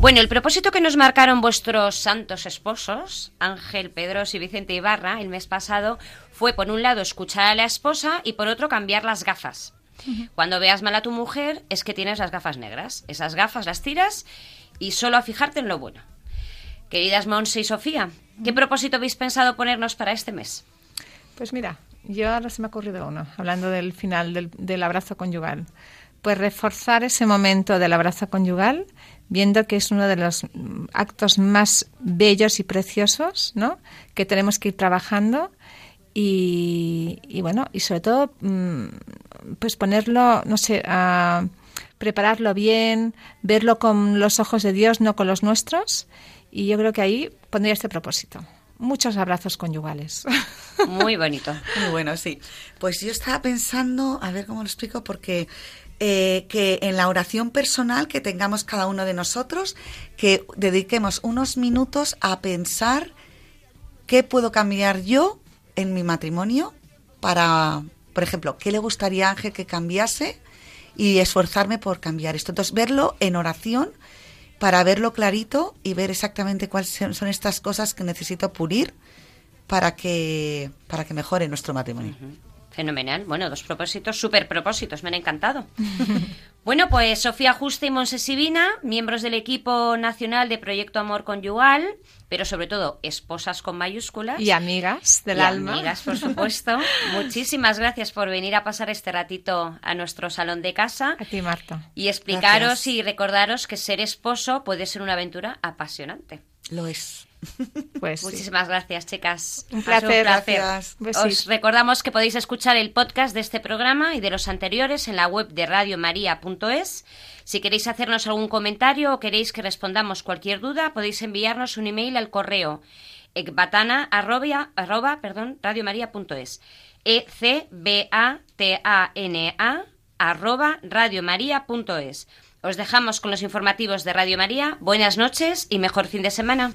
Bueno, el propósito que nos marcaron vuestros santos esposos, Ángel Pedros y Vicente Ibarra, el mes pasado, fue por un lado escuchar a la esposa y por otro cambiar las gafas. Cuando veas mal a tu mujer es que tienes las gafas negras. Esas gafas las tiras y solo a fijarte en lo bueno. Queridas Monse y Sofía, ¿qué propósito habéis pensado ponernos para este mes? Pues mira, Yo ahora se me ha ocurrido uno, hablando del final del, del abrazo conyugal. Pues reforzar ese momento del abrazo conyugal, viendo que es uno de los mm, actos más bellos y preciosos, ¿no? Que tenemos que ir trabajando y, y bueno, y sobre todo, mm, pues ponerlo, no sé, a prepararlo bien, verlo con los ojos de Dios, no con los nuestros. Y yo creo que ahí pondría este propósito. Muchos abrazos conyugales. Muy bonito. Muy bueno, sí. Pues yo estaba pensando, a ver cómo lo explico, porque eh, que en la oración personal que tengamos cada uno de nosotros, que dediquemos unos minutos a pensar qué puedo cambiar yo en mi matrimonio para, por ejemplo, qué le gustaría a Ángel que cambiase y esforzarme por cambiar esto. Entonces, verlo en oración para verlo clarito y ver exactamente cuáles son estas cosas que necesito pulir para que, para que mejore nuestro matrimonio. Fenomenal. Bueno, dos propósitos, super propósitos, me han encantado. bueno, pues Sofía Juste y Monsesivina, miembros del equipo nacional de Proyecto Amor Conyugal, pero sobre todo esposas con mayúsculas. y amigas del Y alma. amigas, por supuesto. Muchísimas gracias por venir a pasar este ratito a nuestro salón de casa A ti, Marta. y explicaros Gracias. y recordaros que ser esposo puede ser una aventura apasionante. Lo es. Pues sí. Muchísimas gracias, chicas. Un placer. Os recordamos que podéis escuchar el podcast de este programa y de los anteriores en la web de radiomaria.es. Si queréis hacernos algún comentario o queréis que respondamos cualquier duda, podéis enviarnos un email al correo ecbatana arroba, arroba, perdón, radiomaria.es. e c b a t a n a arroba radiomaria.es. Os dejamos con los informativos de Radio María. Buenas noches y mejor fin de semana.